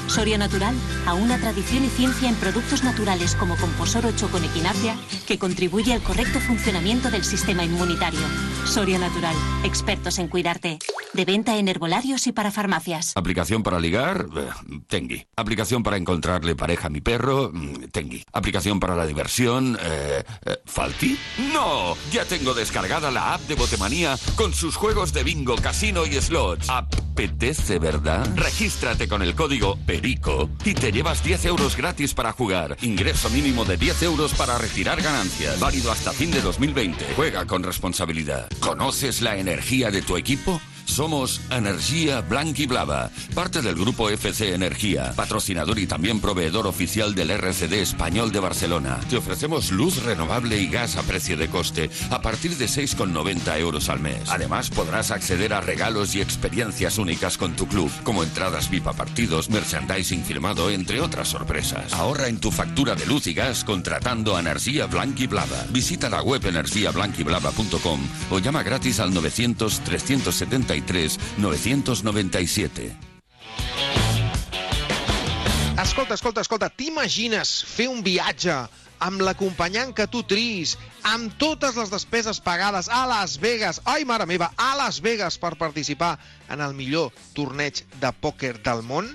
[SPEAKER 17] Soria Natural, a una tradición y ciencia en productos naturales como Composor 8 con equinacia, que contribuye al correcto funcionamiento del sistema inmunitario. Soria Natural, expertos en cuidarte. De venta en herbolarios y para farmacias.
[SPEAKER 10] Aplicación para ligar, eh, Tengui. Aplicación para encontrarle pareja a mi perro, mm, Tengui. Aplicación para la diversión, eh, eh, ¿Falti? ¡No! Ya tengo descargada la app de Botemanía con sus juegos de bingo, casino y slots. Apetece, ¿verdad? Regístrate con el código PERICO y te llevas 10 euros gratis para jugar. Ingreso mínimo de 10 euros para retirar ganancias. Válido hasta fin de 2020. Juega con responsabilidad. ¿Conoces la energía de tu equipo? Somos Energía Blanc y Blava, parte del grupo FC Energía, patrocinador y también proveedor oficial del RCD Español de Barcelona. Te ofrecemos luz renovable y gas a precio de coste a partir de 6,90 euros al mes. Además, podrás acceder a regalos y experiencias únicas con tu club, como entradas VIP a partidos, merchandising firmado, entre otras sorpresas. Ahorra en tu factura de luz y gas contratando a Energía Blanc y Blava. Visita la web energiablanquiblava.com o llama gratis al 900 373 997.
[SPEAKER 11] Escolta, escolta, escolta, t'imagines fer un viatge amb l'acompanyant que tu tris, amb totes les despeses pagades a Las Vegas, ai mare meva, a Las Vegas per participar en el millor torneig de pòquer del món?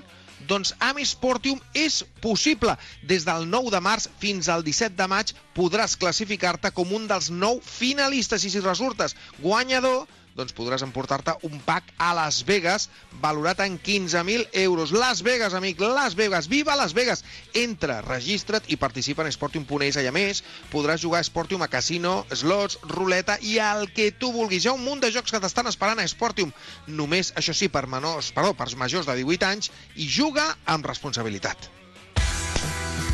[SPEAKER 11] Doncs amb Sportium és possible. Des del 9 de març fins al 17 de maig podràs classificar-te com un dels 9 finalistes i si resultes guanyador doncs podràs emportar-te un pack a Las Vegas valorat en 15.000 euros. Las Vegas, amic, Las Vegas, viva Las Vegas! Entra, registra't i participa en Sportium.es i a més podràs jugar a Sportium a casino, slots, ruleta i el que tu vulguis. Hi ha un munt de jocs que t'estan esperant a Sportium. Només, això sí, per menors, perdó, per majors de 18 anys i juga amb responsabilitat.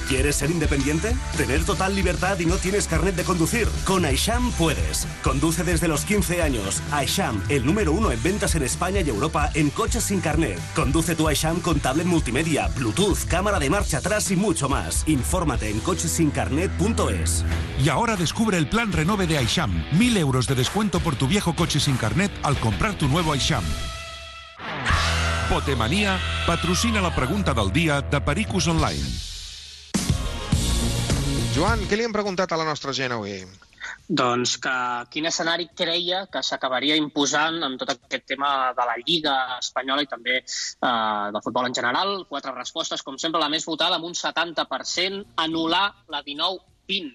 [SPEAKER 18] ¿Quieres ser independiente? ¿Tener total libertad y no tienes carnet de conducir? Con Aisham puedes. Conduce desde los 15 años. Aisham, el número uno en ventas en España y Europa en coches sin carnet. Conduce tu Aisham con tablet multimedia, Bluetooth, cámara de marcha atrás y mucho más. Infórmate en cochesincarnet.es.
[SPEAKER 9] Y ahora descubre el plan Renove de Aisham. Mil euros de descuento por tu viejo coche sin carnet al comprar tu nuevo Aisham. Potemanía patrocina la pregunta del día de Pericus Online.
[SPEAKER 11] Joan, què li hem preguntat a la nostra gent avui?
[SPEAKER 13] Doncs que quin escenari creia que s'acabaria imposant amb tot aquest tema de la Lliga Espanyola i també eh, del futbol en general. Quatre respostes, com sempre, la més votada amb un 70%, anul·lar la 19-20.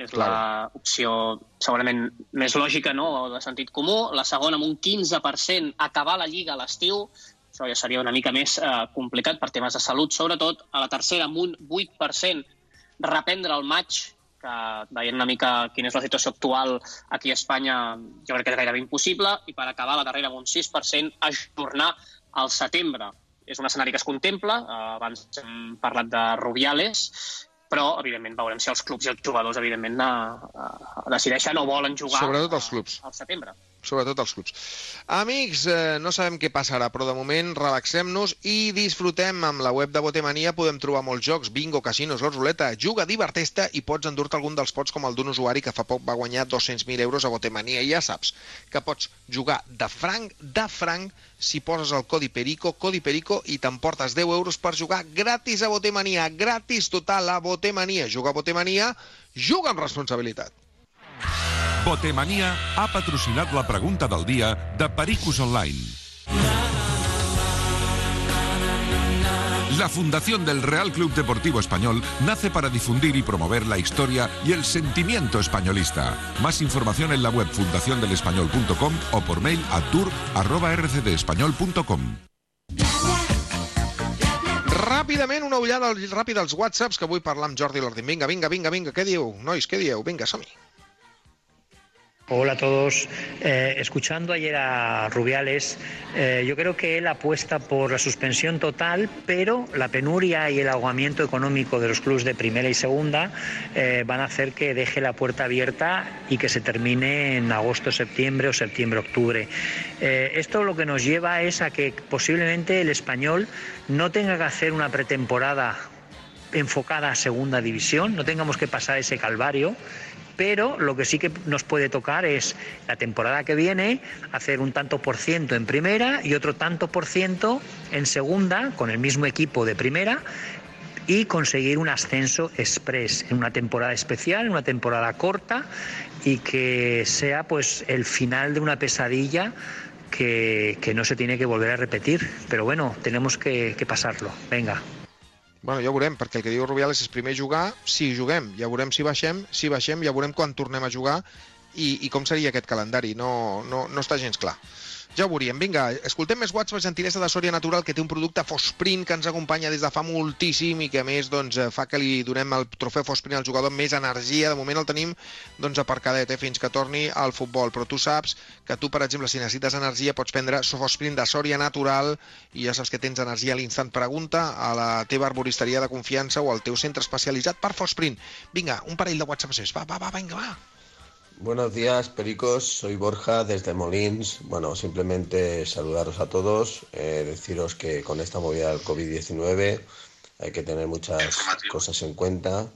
[SPEAKER 13] És l'opció segurament més lògica no? o de sentit comú. La segona, amb un 15%, acabar la Lliga a l'estiu. Això ja seria una mica més eh, complicat per temes de salut, sobretot. A la tercera, amb un 8%, reprendre el maig, que veient una mica quina és la situació actual aquí a Espanya, jo crec que és gairebé impossible, i per acabar la darrera amb un 6%, ajornar al setembre. És un escenari que es contempla, eh, abans hem parlat de Rubiales, però, evidentment, veurem si els clubs i els jugadors, evidentment, eh, eh, decideixen o volen jugar
[SPEAKER 11] Sobretot els clubs.
[SPEAKER 13] al setembre.
[SPEAKER 11] Sobretot els clubs. Amics, eh, no sabem què passarà, però de moment relaxem-nos i disfrutem. Amb la web de Botemania podem trobar molts jocs, bingo, casinos, lots, ruleta, juga, diverteix-te i pots endur-te algun dels pots com el d'un usuari que fa poc va guanyar 200.000 euros a Botemania. I ja saps que pots jugar de franc, de franc, si poses el codi Perico, codi Perico, i t'emportes 10 euros per jugar gratis a Botemania, gratis total a Botemania. Juga a Botemania, juga amb responsabilitat.
[SPEAKER 9] Botemania ha patrocinat la pregunta del dia de Pericus Online. La Fundación del Real Club Deportivo Español nace para difundir y promover la historia y el sentimiento españolista. Más información en la web fundaciondelespañol.com o por mail a tour.rcdespañol.com.
[SPEAKER 11] Ràpidament, una ullada ràpida als whatsapps que vull parlar amb Jordi Lordín. Vinga, vinga, vinga, vinga, què dieu? Nois, què dieu? Vinga, som-hi.
[SPEAKER 19] Hola a todos. Eh, escuchando ayer a Rubiales, eh, yo creo que él apuesta por la suspensión total, pero la penuria y el ahogamiento económico de los clubes de primera y segunda eh, van a hacer que deje la puerta abierta y que se termine en agosto, septiembre o septiembre, octubre. Eh, esto lo que nos lleva es a que posiblemente el español no tenga que hacer una pretemporada enfocada a segunda división, no tengamos que pasar ese calvario, pero lo que sí que nos puede tocar es la temporada que viene hacer un tanto por ciento en primera y otro tanto por ciento en segunda con el mismo equipo de primera y conseguir un ascenso express en una temporada especial, en una temporada corta y que sea pues el final de una pesadilla que, no se tiene que volver a repetir. Pero bueno, tenemos que pasarlo. Venga.
[SPEAKER 11] Bueno, ja veurem, perquè el que diu Rubiales és primer jugar, si juguem, ja veurem si baixem, si baixem ja veurem quan tornem a jugar i, i com seria aquest calendari, no, no, no està gens clar. Ja ho veuríem. Vinga, escoltem més WhatsApp, gentilesa de Sòria Natural, que té un producte Fosprint que ens acompanya des de fa moltíssim i que a més doncs, eh, fa que li donem el trofeu Fosprint al jugador més energia. De moment el tenim doncs, aparcadet eh, fins que torni al futbol. Però tu saps que tu, per exemple, si necessites energia, pots prendre Fosprint de Sòria Natural i ja saps que tens energia a l'instant. Pregunta a la teva arboristeria de confiança o al teu centre especialitzat per Fosprint. Vinga, un parell de WhatsApps més. Va, va, va, vinga, va.
[SPEAKER 20] Buenos días, Pericos. Soy Borja desde Molins. Bueno, simplemente saludaros a todos, eh, deciros que con esta movida del COVID-19 hay que tener muchas cosas en cuenta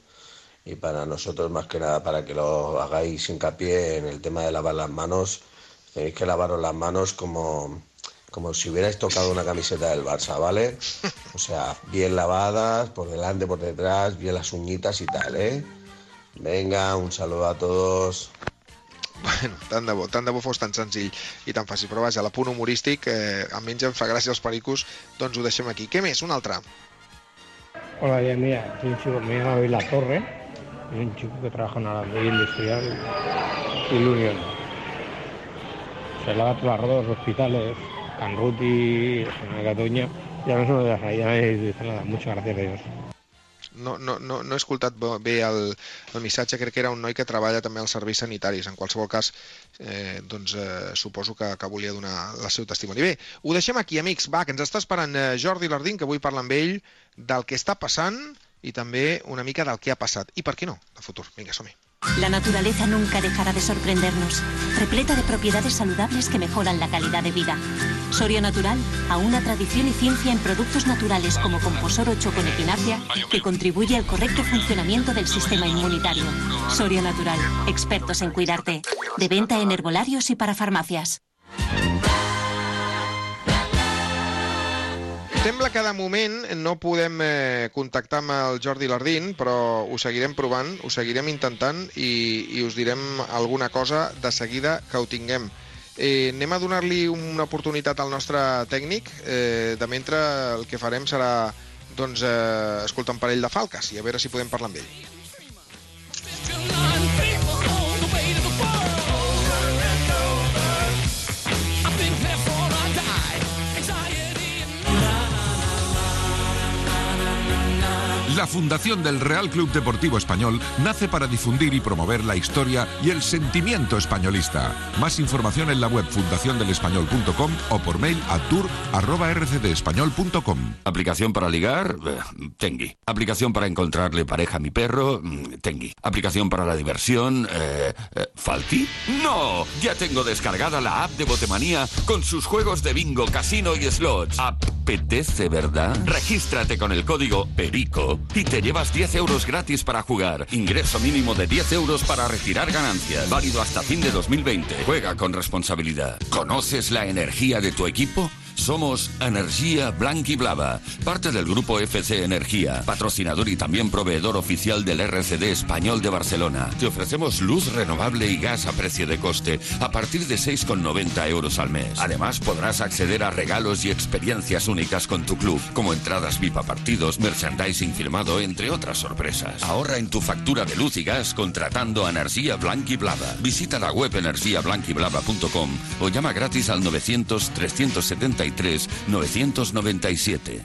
[SPEAKER 20] y para nosotros más que nada para que lo hagáis hincapié en el tema de lavar las manos, tenéis que lavaros las manos como, como si hubierais tocado una camiseta del Barça, ¿vale? O sea, bien lavadas, por delante, por detrás, bien las uñitas y tal, ¿eh? Venga, un saludo a todos.
[SPEAKER 11] Bueno, tant de bo, tant de bo fos tan senzill i tan fàcil, però vaja, a punt humorístic, eh, almenys em fa gràcia els pericos, doncs ho deixem aquí. Què més? Un altre.
[SPEAKER 21] Hola, bien, mira, soy un chico, me llamo La Torre, soy un chico que trabaja en la ley industrial y Unión. Se lava todas las rodas los hospitales, Canruti, en Cataluña, y ahora no me dejas ahí, ya nadie dice nada. Muchas gracias a Dios.
[SPEAKER 11] No, no, no, no he escoltat bé el, el missatge, crec que era un noi que treballa també als serveis sanitaris. En qualsevol cas, eh, doncs eh, suposo que, que volia donar el seu testimoni. Bé, ho deixem aquí, amics. Va, que ens està esperant eh, Jordi Lardín, que vull parlar amb ell del que està passant i també una mica del que ha passat. I per què no, de futur. Vinga, som-hi.
[SPEAKER 17] La naturaleza nunca dejará de sorprendernos, repleta de propiedades saludables que mejoran la calidad de vida. Soria Natural, a una tradición y ciencia en productos naturales como Composor 8 con equinacia, que contribuye al correcto funcionamiento del sistema inmunitario. Soria Natural, expertos en cuidarte. De venta en herbolarios y para farmacias.
[SPEAKER 11] Sembla que de moment no podem eh, contactar amb el Jordi Lardín, però ho seguirem provant, ho seguirem intentant i, i us direm alguna cosa de seguida que ho tinguem. Eh, anem a donar-li una oportunitat al nostre tècnic. Eh, de mentre el que farem serà doncs, eh, escoltar un parell de falques i a veure si podem parlar amb ell.
[SPEAKER 9] La Fundación del Real Club Deportivo Español nace para difundir y promover la historia y el sentimiento españolista. Más información en la web fundaciondelespañol.com o por mail a tour.rcdespañol.com.
[SPEAKER 10] Aplicación para ligar, eh, Tengui. Aplicación para encontrarle pareja a mi perro, mm, Tengui. Aplicación para la diversión, eh, eh, ¿Falti? ¡No! Ya tengo descargada la app de Botemanía con sus juegos de bingo, casino y slots. Apetece, ¿verdad? Regístrate con el código PERICO y te llevas 10 euros gratis para jugar. Ingreso mínimo de 10 euros para retirar ganancias. Válido hasta fin de 2020. Juega con responsabilidad. ¿Conoces la energía de tu equipo? Somos Energía Blanquiblava, parte del grupo FC Energía, patrocinador y también proveedor oficial del RCD Español de Barcelona. Te ofrecemos luz renovable y gas a precio de coste a partir de 6,90 euros al mes. Además, podrás acceder a regalos y experiencias únicas con tu club, como entradas VIP a partidos, merchandising firmado, entre otras sorpresas. Ahorra en tu factura de luz y gas contratando a Energía Blanquiblava. Visita la web energiablanquiblava.com o llama gratis al 900 373 997.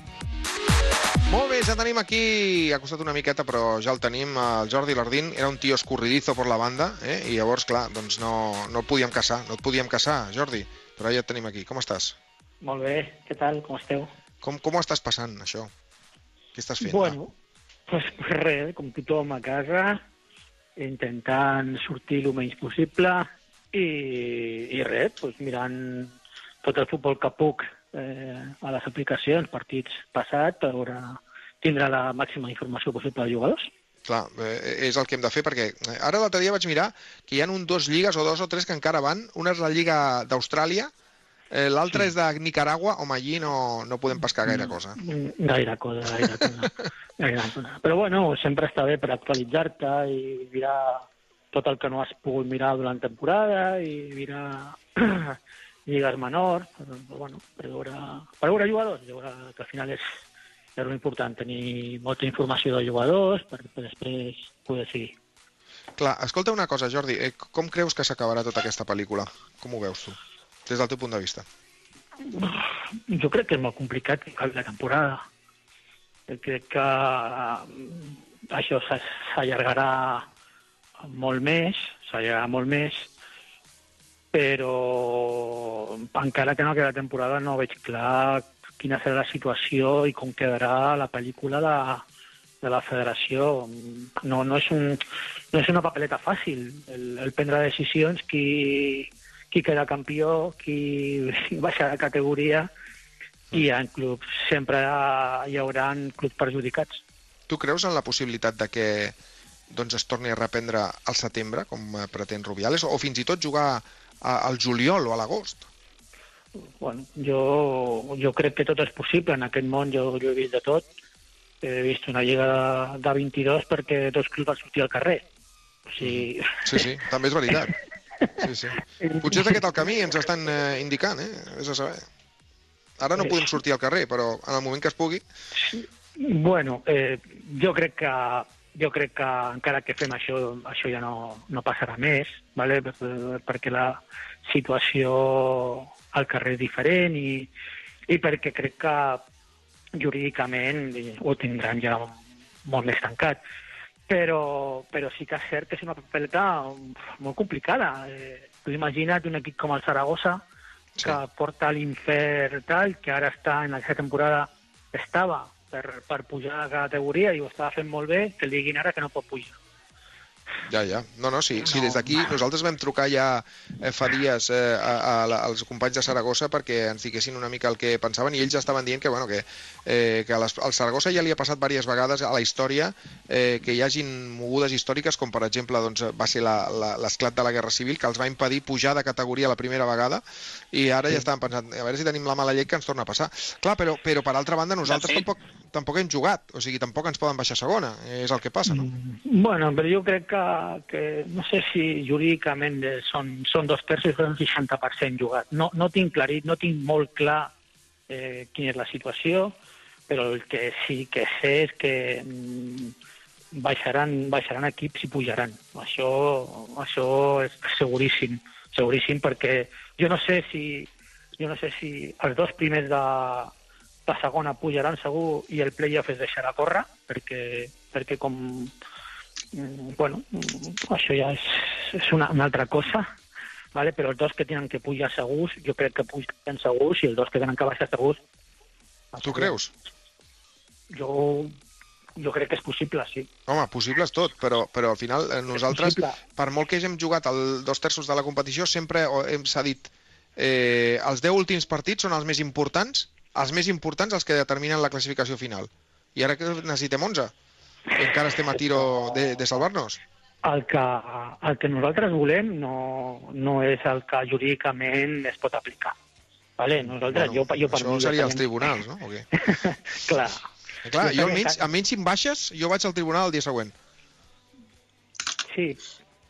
[SPEAKER 11] Molt bé, ja tenim aquí, ha costat una miqueta, però ja el tenim, el Jordi Lardín, era un tio escorridizo per la banda, eh? i llavors, clar, doncs no, no el podíem caçar, no et podíem caçar, Jordi, però ja et tenim aquí. Com estàs?
[SPEAKER 22] Molt bé, què tal, com esteu?
[SPEAKER 11] Com, com ho estàs passant, això? Què estàs fent?
[SPEAKER 22] Bueno, pues res, com tothom a casa, intentant sortir el menys possible i, i res, pues mirant tot el futbol que puc eh, a les aplicacions, partits passats, per veure, tindre la màxima informació possible dels jugadors.
[SPEAKER 11] Clar, eh, és el que hem de fer, perquè eh, ara l'altre dia vaig mirar que hi ha un dos lligues o dos o tres que encara van. Una és la Lliga d'Austràlia, eh, l'altra sí. és de Nicaragua, home, allí no, no podem pescar gaire cosa.
[SPEAKER 22] Mm, Gaire cosa, gaire cosa. gaire cosa. Però bueno, sempre està bé per actualitzar-te i mirar tot el que no has pogut mirar durant temporada i mirar lligues menors, però, bueno, per veure, per veure jugadors, veure que al final és, és molt important tenir molta informació de jugadors per, per després poder seguir.
[SPEAKER 11] Clar, escolta una cosa, Jordi, eh, com creus que s'acabarà tota aquesta pel·lícula? Com ho veus tu, des del teu punt de vista?
[SPEAKER 22] Jo crec que és molt complicat que acabi la temporada. Jo crec que eh, això s'a- s'allargarà molt més, s'allargarà molt més, però encara que no queda temporada no veig clar quina serà la situació i com quedarà la pel·lícula de, de la federació. No, no, és un, no és una papeleta fàcil el, el prendre decisions qui, qui queda campió, qui baixa de categoria i en clubs sempre hi haurà clubs perjudicats.
[SPEAKER 11] Tu creus en la possibilitat de que doncs, es torni a reprendre al setembre, com pretén Rubiales, o fins i tot jugar a, al juliol o a l'agost?
[SPEAKER 22] Bueno, jo, jo crec que tot és possible. En aquest món jo, jo he vist de tot. He vist una lliga de, de 22 perquè dos clubs van sortir al carrer. O sigui...
[SPEAKER 11] Sí, sí, també és veritat. Sí, sí. Potser és aquest el camí, ens estan eh, indicant, eh? Vés a saber. Ara no podem sortir al carrer, però en el moment que es pugui...
[SPEAKER 22] Bueno, eh, jo crec que jo crec que encara que fem això, això ja no, no passarà més, vale? Per- perquè la situació al carrer és diferent i, i perquè crec que jurídicament eh, ho tindran ja molt més tancat. Però, però sí que és cert que és una papeleta molt complicada. Eh, tu imagina't un equip com el Saragossa, que porta a l'infern tal, que ara està en aquesta temporada estava per, per pujar a categoria i ho estava fent molt bé, que el diguin ara que no pot pujar.
[SPEAKER 11] Ja, ja. No, no, sí, sí des d'aquí nosaltres vam trucar ja eh, fa dies eh, a, a, la- als companys de Saragossa perquè ens diguessin una mica el que pensaven i ells ja estaven dient que, bueno, que, eh, que a les, al Saragossa ja li ha passat diverses vegades a la història eh, que hi hagin mogudes històriques com per exemple doncs, va ser la- la- l'esclat de la Guerra Civil que els va impedir pujar de categoria la primera vegada i ara ja estaven pensant a veure si tenim la mala llet que ens torna a passar. Clar, però, però per altra banda nosaltres
[SPEAKER 22] fet.
[SPEAKER 11] tampoc, tampoc hem jugat, o sigui, tampoc ens poden baixar a segona, és el que passa, no?
[SPEAKER 22] Bueno, però jo crec que, que no sé si jurídicament són, són dos terços o un 60% jugat. No, no tinc clarit, no tinc molt clar eh, quina és la situació, però el que sí que sé és que mm, baixaran, baixaran equips i pujaran. Això, això és seguríssim, seguríssim, perquè jo no sé si, jo no sé si els dos primers de, de segona pujaran segur i el playoff es deixarà córrer, perquè, perquè com... mm, Bueno, mm, això ja és, és una, una altra cosa, ¿vale? però els dos que tenen que pujar segurs, jo crec que pujaran segurs, i els dos que tenen que baixar segurs,
[SPEAKER 11] Tu creus?
[SPEAKER 22] jo, jo crec que és possible, sí.
[SPEAKER 11] Home, possible és tot, però, però al final eh, nosaltres, per molt que hàgim jugat el dos terços de la competició, sempre hem s'ha dit eh, els 10 últims partits són els més importants, els més importants els que determinen la classificació final. I ara que necessitem 11. Encara estem a tiro de, de salvar-nos.
[SPEAKER 22] El que, el que nosaltres volem no, no és el que jurídicament es pot aplicar. Vale? Nosaltres, jo, jo per
[SPEAKER 11] Això
[SPEAKER 22] mi...
[SPEAKER 11] seria els tribunals, no? O què?
[SPEAKER 22] Clar.
[SPEAKER 11] Eh, Clar,
[SPEAKER 22] Jo
[SPEAKER 11] almenys, almenys si em baixes, jo vaig al tribunal el dia següent.
[SPEAKER 22] Sí,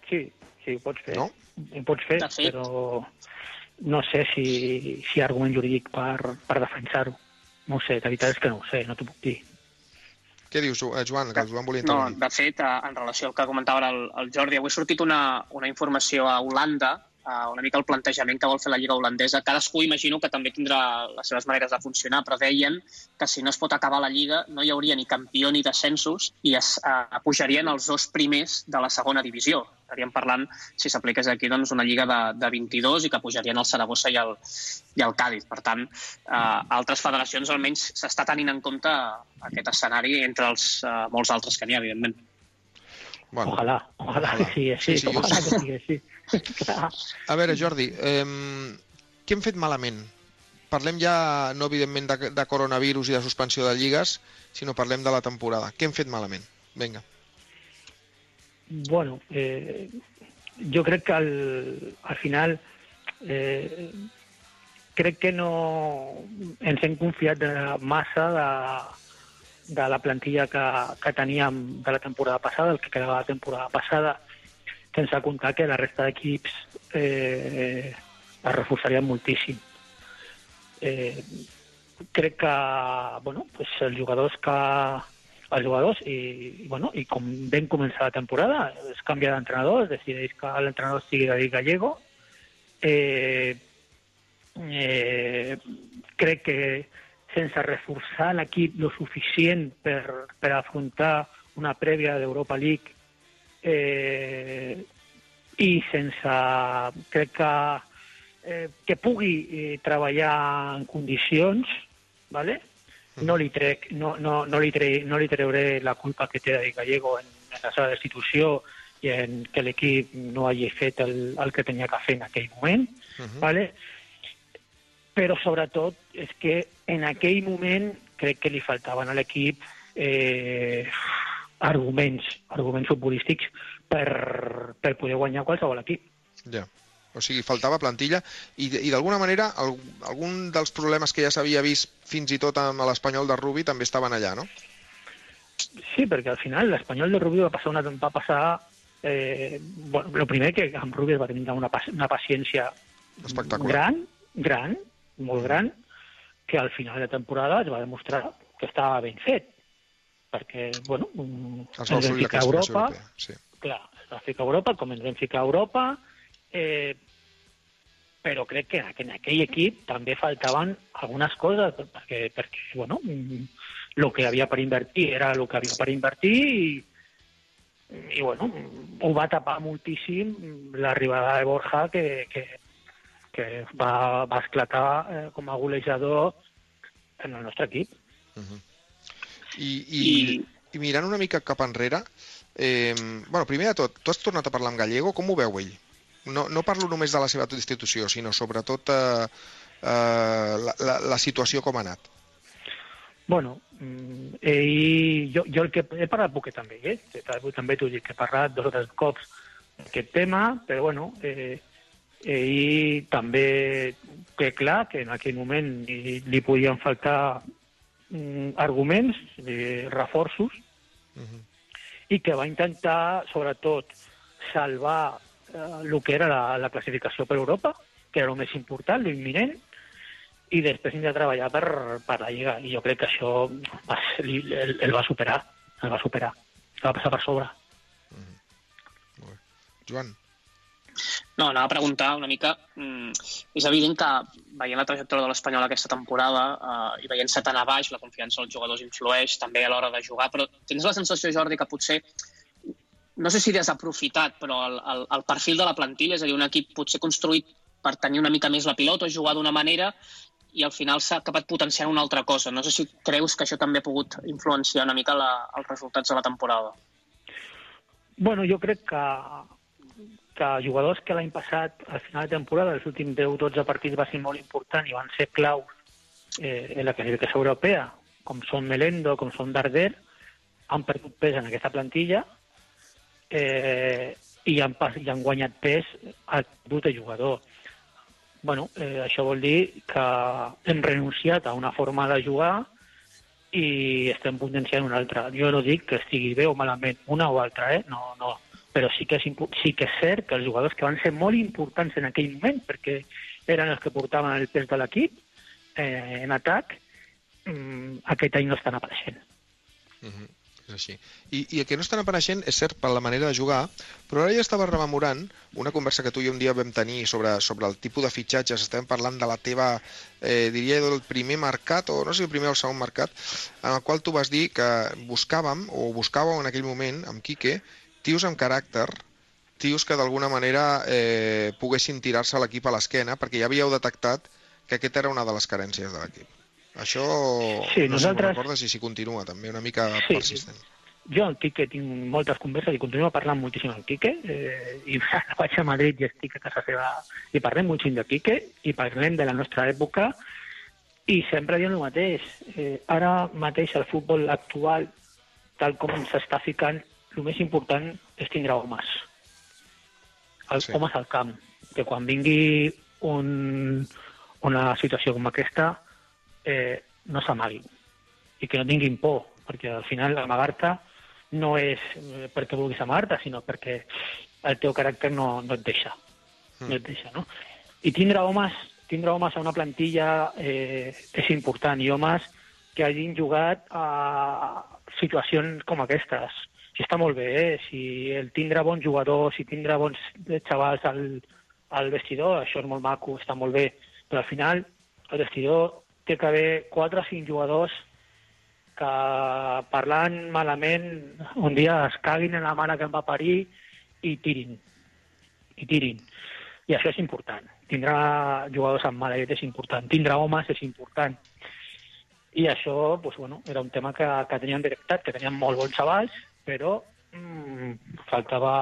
[SPEAKER 22] sí, sí, ho pots fer.
[SPEAKER 11] No?
[SPEAKER 22] Ho pots fer, però no sé si, si hi ha argument jurídic per, per defensar-ho. No ho sé, la veritat és que no ho sé, no t'ho puc dir.
[SPEAKER 11] Què dius, eh, Joan? Que el Joan volia
[SPEAKER 23] No,
[SPEAKER 11] intervenir.
[SPEAKER 23] de fet, eh, en relació al que comentava el, el Jordi, avui ha sortit una, una informació a Holanda, eh, una mica el plantejament que vol fer la Lliga holandesa. Cadascú imagino que també tindrà les seves maneres de funcionar, però deien que si no es pot acabar la Lliga no hi hauria ni campió ni descensos i es eh, pujarien els dos primers de la segona divisió. Estaríem parlant, si s'apliqués aquí, doncs, una Lliga de, de 22 i que pujarien el Saragossa i el, i el Cádiz. Per tant, eh, altres federacions almenys s'està tenint en compte aquest escenari entre els eh, molts altres que n'hi ha, evidentment.
[SPEAKER 11] Bueno,
[SPEAKER 22] Ojalà, ojalà que sigui així,
[SPEAKER 11] Sí, sí,
[SPEAKER 22] ojalà que sigui així.
[SPEAKER 11] A veure, Jordi, eh, què hem fet malament? Parlem ja, no evidentment, de, de coronavirus i de suspensió de lligues, sinó parlem de la temporada. Què hem fet malament? Vinga.
[SPEAKER 22] Bueno, eh, jo crec que al, al final eh, crec que no ens hem confiat de, massa de, de la plantilla que, que teníem de la temporada passada, el que quedava la temporada passada, sense comptar que la resta d'equips eh, es reforçarien moltíssim. Eh, crec que bueno, pues els jugadors que els jugadors i, i, bueno, i com ben començar la temporada es canvia d'entrenador, es decideix que l'entrenador sigui David Gallego eh, eh, crec que sense reforçar l'equip lo suficient per, per afrontar una prèvia d'Europa League eh, i sense crec que eh, que pugui eh, treballar en condicions vale? no li trec, no, no, no, li tre, no li treuré la culpa que té David Gallego en, en la seva destitució i en que l'equip no hagi fet el, el que tenia que fer en aquell moment,
[SPEAKER 11] Mhm.
[SPEAKER 22] vale? Però sobretot és que en aquell moment crec que li faltaven a l'equip eh, arguments, arguments futbolístics per, per poder guanyar qualsevol equip.
[SPEAKER 11] Ja. O sigui, faltava plantilla i, i d'alguna manera el, algun dels problemes que ja s'havia vist fins i tot amb l'Espanyol de Rubi també estaven allà, no?
[SPEAKER 22] Sí, perquè al final l'Espanyol de Rubí va passar una va passar eh, bueno, el primer que amb Rubí es va tenir una, una paciència
[SPEAKER 11] Espectacular.
[SPEAKER 22] gran, gran, molt gran, que al final de temporada es va demostrar que estava ben fet. Perquè, bueno, mm, ens vam ficar a Europa,
[SPEAKER 11] europea. Sí.
[SPEAKER 22] clar, es va ficar a Europa, com ens vam ficar a Europa, eh, però crec que en aqu- en aquell equip també faltaven algunes coses, perquè, perquè bueno, el que havia per invertir era el que havia per invertir i, i bueno, ho va tapar moltíssim l'arribada de Borja que, que, que va, va esclatar eh, com a golejador en el nostre equip.
[SPEAKER 11] I, i, I mirant una mica cap enrere, eh, bueno, primer de tot, tu has tornat a parlar amb Gallego, com ho veu ell? No, no parlo només de la seva institució, sinó sobretot eh, eh, la, la, la situació com ha anat.
[SPEAKER 22] Bueno, ell, jo, jo el que he parlat poquet amb ell, eh? També- també t'ho dic, he parlat dos o tres cops d'aquest tema, però bueno, eh, ell també té clar que en aquell moment li, li podien faltar mm, arguments, eh, reforços, i que va intentar, sobretot, salvar eh, el que era la, la classificació per Europa, que era el més important, l'imminent, i després hem de treballar per, per la Lliga. I jo crec que això va ser, el, el, va superar, el va superar, el va passar per sobre.
[SPEAKER 11] Joan.
[SPEAKER 23] No, anava a preguntar una mica... Mm, és evident que veient la trajectòria de l'Espanyol aquesta temporada eh, i veient-se tan a baix, la confiança dels jugadors influeix també a l'hora de jugar, però tens la sensació, Jordi, que potser no sé si desaprofitat, però el, el, el perfil de la plantilla, és a dir, un equip potser construït per tenir una mica més la pilota jugar d'una manera i al final s'ha acabat potenciant una altra cosa. No sé si creus que això també ha pogut influenciar una mica la, els resultats de la temporada.
[SPEAKER 22] Bueno, jo crec que, que jugadors que l'any passat, al final de temporada, els últims 10-12 partits va ser molt important i van ser claus eh, en la classificació europea, com són Melendo, com són Darder, han perdut pes en aquesta plantilla eh, i, han, i han guanyat pes al tipus de jugador. bueno, eh, això vol dir que hem renunciat a una forma de jugar i estem potenciant una altra. Jo no dic que estigui bé o malament, una o altra, eh? no, no. Però sí que, és, sí que és cert que els jugadors que van ser molt importants en aquell moment, perquè eren els que portaven el pes de l'equip eh, en atac, mm, aquest any no estan apareixent.
[SPEAKER 11] Mhm, És així. I, I el que no estan apareixent és cert per la manera de jugar, però ara ja estava rememorant una conversa que tu i jo un dia vam tenir sobre, sobre el tipus de fitxatges, estem parlant de la teva, eh, diria, del primer mercat, o no sé si el primer o el segon mercat, en el qual tu vas dir que buscàvem, o buscàveu en aquell moment, amb Quique, tios amb caràcter, tios que d'alguna manera eh, poguessin tirar-se l'equip a l'esquena, perquè ja havíeu detectat que aquest era una de les carències de l'equip. Això
[SPEAKER 22] Sí,
[SPEAKER 11] no
[SPEAKER 22] nosaltres-
[SPEAKER 11] recordes i si continua també, una mica
[SPEAKER 22] Sí.
[SPEAKER 11] persistent.
[SPEAKER 22] Jo amb Quique tinc moltes converses i continuo parlant moltíssim amb Quique eh, i vaig a Madrid i estic a casa seva i parlem moltíssim de Quique i parlem de la nostra època i sempre diem el mateix. Eh, ara mateix el futbol actual, tal com s'està ficant, el més important és tindre homes. Els
[SPEAKER 24] Sí.
[SPEAKER 22] homes al camp. Que quan vingui un, una situació com aquesta eh, no s'amaguin i que no tinguin por, perquè al final amagar-te no és eh, perquè vulguis amagar-te, sinó perquè el teu caràcter no, no et deixa. No et deixa, no? I tindre homes, tindre homes a una plantilla eh, és important, i homes que hagin jugat a situacions com aquestes. Si està molt bé, eh? si el tindre bons jugadors, si tindre bons xavals al, al vestidor, això és molt maco, està molt bé, però al final el vestidor té que haver 4 o 5 jugadors que parlant malament un dia es caguin en la mare que em va parir i tirin. I tirin. I això és important. Tindrà jugadors amb mala llet és important. Tindrà homes és important. I això, doncs, bueno, era un tema que, que teníem detectat, que teníem molt bons xavals, però mm, faltava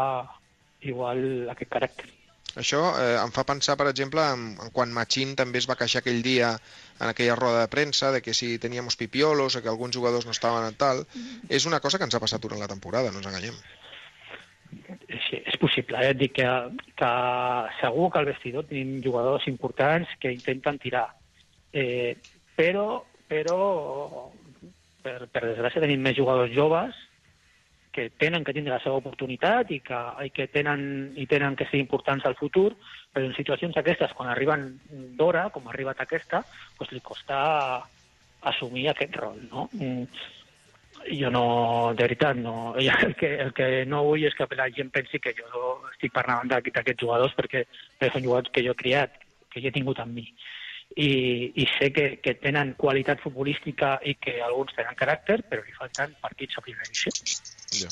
[SPEAKER 22] igual aquest caràcter.
[SPEAKER 11] Això eh, em fa pensar, per exemple, en, en quan Machín també es va queixar aquell dia en aquella roda de premsa de que si teníamos pipiolos o que alguns jugadors no estaven a tal. És una cosa que ens ha passat durant la temporada, no ens enganyem.
[SPEAKER 22] Sí, és possible, eh? Dic que, que segur que al vestidor tenim jugadors importants que intenten tirar. Eh, però, però per, per desgràcia tenim més jugadors joves que tenen que tindre la seva oportunitat i que, i que tenen, i tenen que ser importants al futur, però en situacions aquestes, quan arriben d'hora, com ha arribat aquesta, doncs li costa assumir aquest rol, no? Mm, jo no, de veritat, no. El que, el que no vull és que la gent pensi que jo estic parlant d'aqu- d'aquests jugadors perquè són jugadors que jo he criat, que jo he tingut amb mi. I, i sé que, que tenen qualitat futbolística i que alguns tenen caràcter, però li falten partits a primera divisió.
[SPEAKER 11] Ja.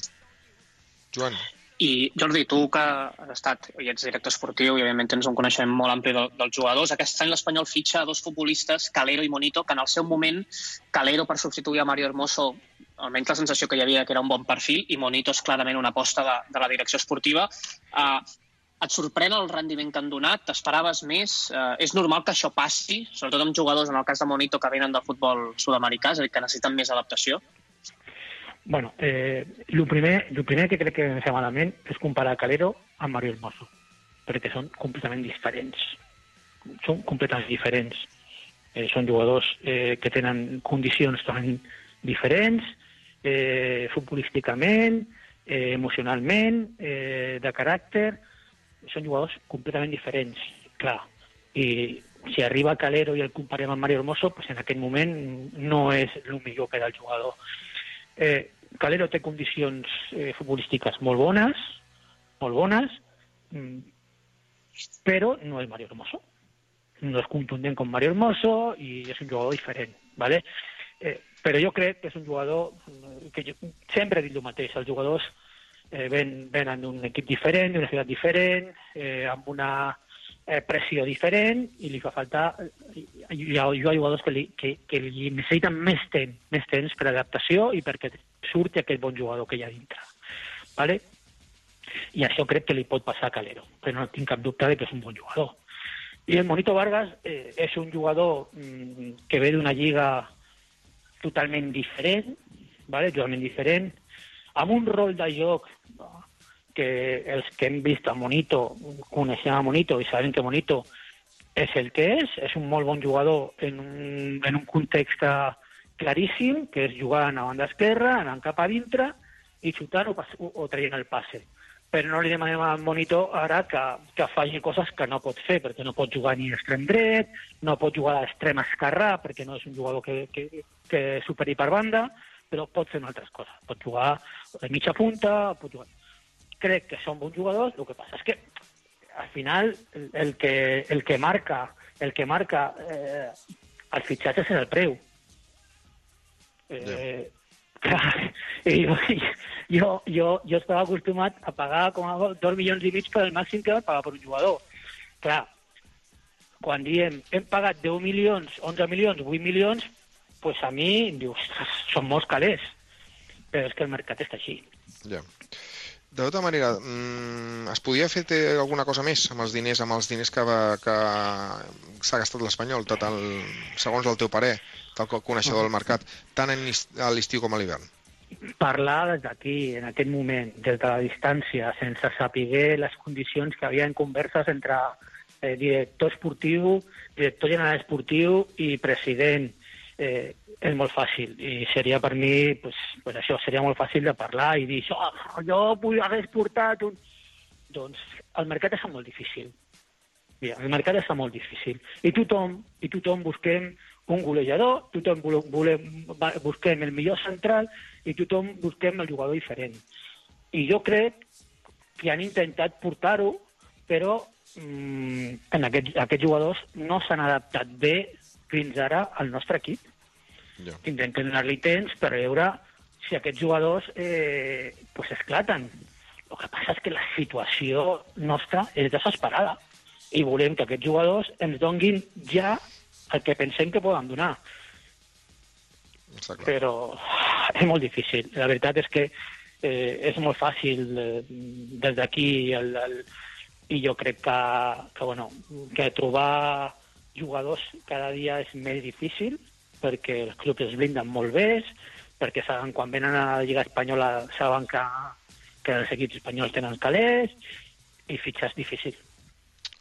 [SPEAKER 11] Joan.
[SPEAKER 13] I Jordi, tu que has estat i ets director esportiu i òbviament tens un coneixement molt ampli del, dels jugadors, aquest any l'Espanyol fitxa dos futbolistes, Calero i Monito, que en el seu moment Calero per substituir a Mario Hermoso almenys la sensació que hi havia que era un bon perfil i Monito és clarament una aposta de, de la direcció esportiva. Uh, et sorprèn el rendiment que han donat? T'esperaves més? Uh, és normal que això passi, sobretot amb jugadors, en el cas de Monito, que venen del futbol sud-americà, és a dir, que necessiten més adaptació?
[SPEAKER 22] Bueno, eh, primer, lo primer que crec que vam fer malament és comparar Calero amb Mario Hermoso, perquè són completament diferents. Són completament diferents. Eh, són jugadors eh, que tenen condicions totalment diferents, eh, futbolísticament, eh, emocionalment, eh, de caràcter, són jugadors completament diferents, clar. I si arriba Calero i el comparem amb Mario Hermoso, pues en aquest moment no és el millor per al jugador. Eh, Calero té condicions eh, futbolístiques molt bones, molt bones, mm, però no és Mario Hermoso. No és contundent com Mario Hermoso i és un jugador diferent, ¿vale? Eh, però jo crec que és un jugador eh, que jo sempre he dit el mateix, els jugadors eh, ven, venen d'un equip diferent, d'una ciutat diferent, eh, amb una eh, pressió diferent i li fa faltar... Hi ha, hi ha jugadors que li, que, que li necessiten més temps, més temps per adaptació i perquè surti aquest bon jugador que hi ha dintre. ¿vale? I això crec que li pot passar a Calero, però no tinc cap dubte de que és un bon jugador. I el Monito Vargas eh, és un jugador mm, que ve d'una lliga totalment diferent, ¿vale? totalment diferent, amb un rol de joc que els que hem vist a Monito, coneixem a Monito i sabem que Monito és el que és, és un molt bon jugador en un, en un context claríssim, que és jugar a banda esquerra, anant cap a dintre i xutant o, o, o traient el passe. Però no li demanem al monitor ara que, que faci coses que no pot fer, perquè no pot jugar ni d'extrem dret, no pot jugar d'extrem esquerrà, perquè no és un jugador que, que, que superi per banda, però pot fer altres coses. Pot jugar de mitja punta, pot jugar... Crec que són bons jugadors, el que passa és que al final el, que, el que marca el que marca eh, els fitxatges és el preu. Eh, clar, i jo, jo, jo, jo estava acostumat a pagar com a dos milions i mig per el màxim que vaig pagar per un jugador. Clar, quan diem hem pagat 10 milions, 11 milions, 8 milions, pues a mi dius, "Ostres, són molts calés. Però és que el mercat està així.
[SPEAKER 11] Ja. De tota manera, mm, es podia fer alguna cosa més amb els diners, amb els diners que, va- que s'ha gastat l'Espanyol, tot el, segons el teu parer, tal com coneixedor del mercat, tant en a l'estiu com a l'hivern?
[SPEAKER 22] parlar des d'aquí, en aquest moment, des de la distància, sense saber les condicions que havia en converses entre eh, director esportiu, director general esportiu i president, eh, és molt fàcil. I seria per mi, pues, pues això, seria molt fàcil de parlar i dir, oh, jo vull haver portat un... Doncs el mercat està molt difícil. Mira, el mercat està molt difícil. I tothom, i tothom busquem un golejador, tothom volem, busquem el millor central i tothom busquem el jugador diferent. I jo crec que han intentat portar-ho, però mm, en aquests, aquests jugadors no s'han adaptat bé fins ara al nostre equip.
[SPEAKER 11] Ja.
[SPEAKER 22] Tindrem que donar-li temps per veure si aquests jugadors eh, pues esclaten. El que passa és que la situació nostra és desesperada i volem que aquests jugadors ens donguin ja el que pensem que poden donar. Però és molt difícil. La veritat és que eh, és molt fàcil eh, des d'aquí el, el, i jo crec que, que, bueno, que trobar jugadors cada dia és més difícil perquè els clubs es blinden molt bé, perquè saben, quan venen a la Lliga Espanyola saben que, que els equips espanyols tenen calés i fitxar és difícil.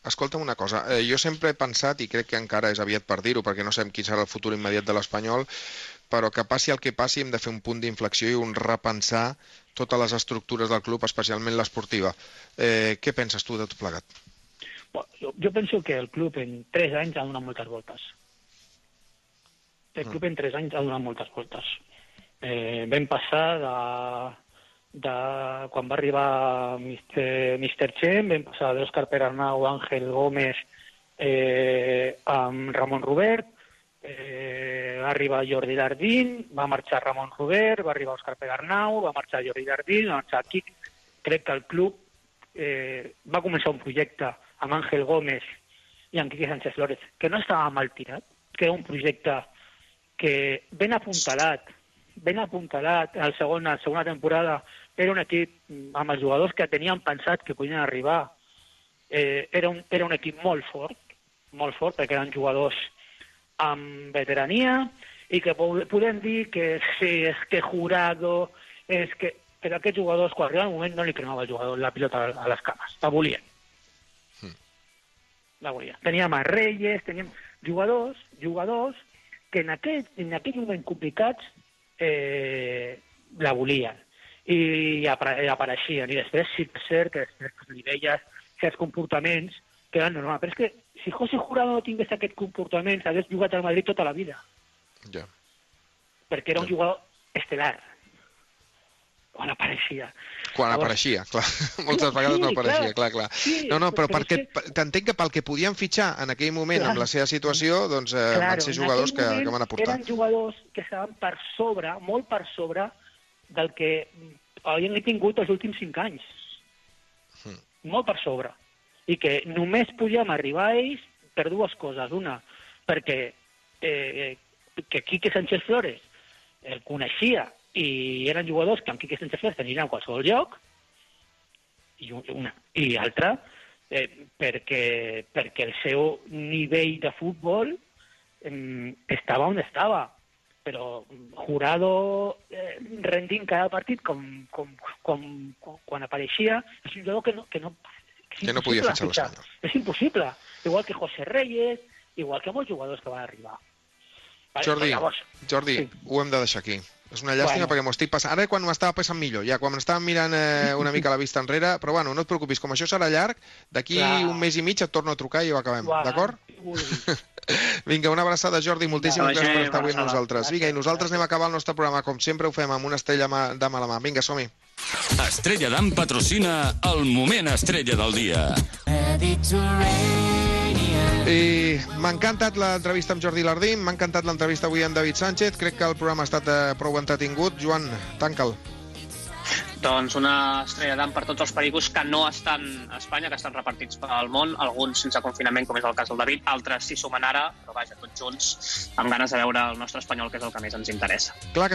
[SPEAKER 11] Escolta'm una cosa, eh, jo sempre he pensat, i crec que encara és aviat per dir-ho, perquè no sabem quin serà el futur immediat de l'Espanyol, però que passi el que passi hem de fer un punt d'inflexió i un repensar totes les estructures del club, especialment l'esportiva. Eh, què penses tu de tot plegat?
[SPEAKER 22] Jo, jo penso que el club en 3 anys ha donat moltes voltes. El club en 3 anys ha donat moltes voltes. Eh, vam passar de, de quan va arribar Mr. Chen, vam passar d'Òscar Perarnau, Àngel Gómez, eh, amb Ramon Robert, eh, va arribar Jordi Dardín, va marxar Ramon Robert, va arribar Òscar Perarnau, va marxar Jordi Dardín, va marxar Quic. Crec que el club eh, va començar un projecte amb Àngel Gómez i amb Quique Sánchez Flores, que no estava mal tirat, que era un projecte que ben apuntalat, ben apuntalat a la segona, a la segona temporada, era un equip amb els jugadors que tenien pensat que podien arribar. Eh, era, un, era un equip molt fort, molt fort, perquè eren jugadors amb veterania i que po- podem dir que sí, és que jurado, és que... Però aquests jugadors, quan arribava el moment, no li cremava el jugador la pilota a les cames, la volien. La volien. Teníem a Reyes, teníem jugadors, jugadors que en aquell, en aquell moment complicats eh, la volien i apare i apareixien. I després sí que és cert que després li veies certs comportaments que eren normals. Però és que si José Jurado no tingués aquest comportament, hagués jugat al Madrid tota la vida,
[SPEAKER 11] Ja.
[SPEAKER 22] perquè era un jugador estel·lar. Quan apareixia.
[SPEAKER 11] Quan
[SPEAKER 22] Llavors-
[SPEAKER 11] apareixia, clar. Moltes vegades no
[SPEAKER 22] Sí,
[SPEAKER 11] apareixia, clar,
[SPEAKER 22] clar.
[SPEAKER 11] clar.
[SPEAKER 22] Sí,
[SPEAKER 11] No, no, però perquè t'entenc que pel que podien fitxar en aquell moment,
[SPEAKER 22] Clar.
[SPEAKER 11] amb la seva situació, doncs eh, van ser jugadors que, que van aportar.
[SPEAKER 22] Eren jugadors que estaven per sobre, molt per sobre, del que havien tingut els últims cinc anys.
[SPEAKER 11] Hmm.
[SPEAKER 22] Molt per sobre. I que només podíem arribar a ells per dues coses. Una, perquè eh, que Quique Sánchez Flores el coneixia i eren jugadors que amb Quique Sánchez Flores tenien a qualsevol lloc, i un- una. I altra, eh, perquè, perquè el seu nivell de futbol eh, estava on estava però Jurado eh, rendint cada partit com, com, com, com quan apareixia és un jugador que no, que no,
[SPEAKER 11] Que no podia fitxar
[SPEAKER 22] És impossible. igual que José Reyes, igual que molts jugadors que van arribar. Vale,
[SPEAKER 11] Jordi,
[SPEAKER 22] llavors,
[SPEAKER 11] Jordi, ho hem de deixar aquí. És una llàstima
[SPEAKER 22] Bueno.
[SPEAKER 11] perquè m'ho estic passant. Ara quan m'estava passant millor, ja quan m'estava mirant eh, una mica la vista enrere, però bueno, no et preocupis, com això serà llarg, d'aquí un mes i mig et torno a trucar i ho acabem,
[SPEAKER 22] Clar.
[SPEAKER 11] d'acord? Vinga, una abraçada, Jordi, moltíssimes gràcies per estar avui amb nosaltres. Vinga, i nosaltres anem a acabar el nostre programa, com sempre ho fem, amb una estrella mà- de mala mà. Vinga, som-hi.
[SPEAKER 10] Estrella d'Am patrocina el moment estrella del dia.
[SPEAKER 11] I m'ha encantat l'entrevista amb Jordi Lardín, m'ha encantat l'entrevista avui amb David Sánchez, crec que el programa ha estat eh, prou entretingut. Joan, tanca'l.
[SPEAKER 23] Doncs una estrella d'am per tots els pericos que no estan a Espanya, que estan repartits pel món, alguns sense confinament, com és el cas del David, altres s'hi sumen ara, però vaja, tots junts, amb ganes de veure el nostre espanyol, que és el que més ens interessa.
[SPEAKER 11] Clar que sí.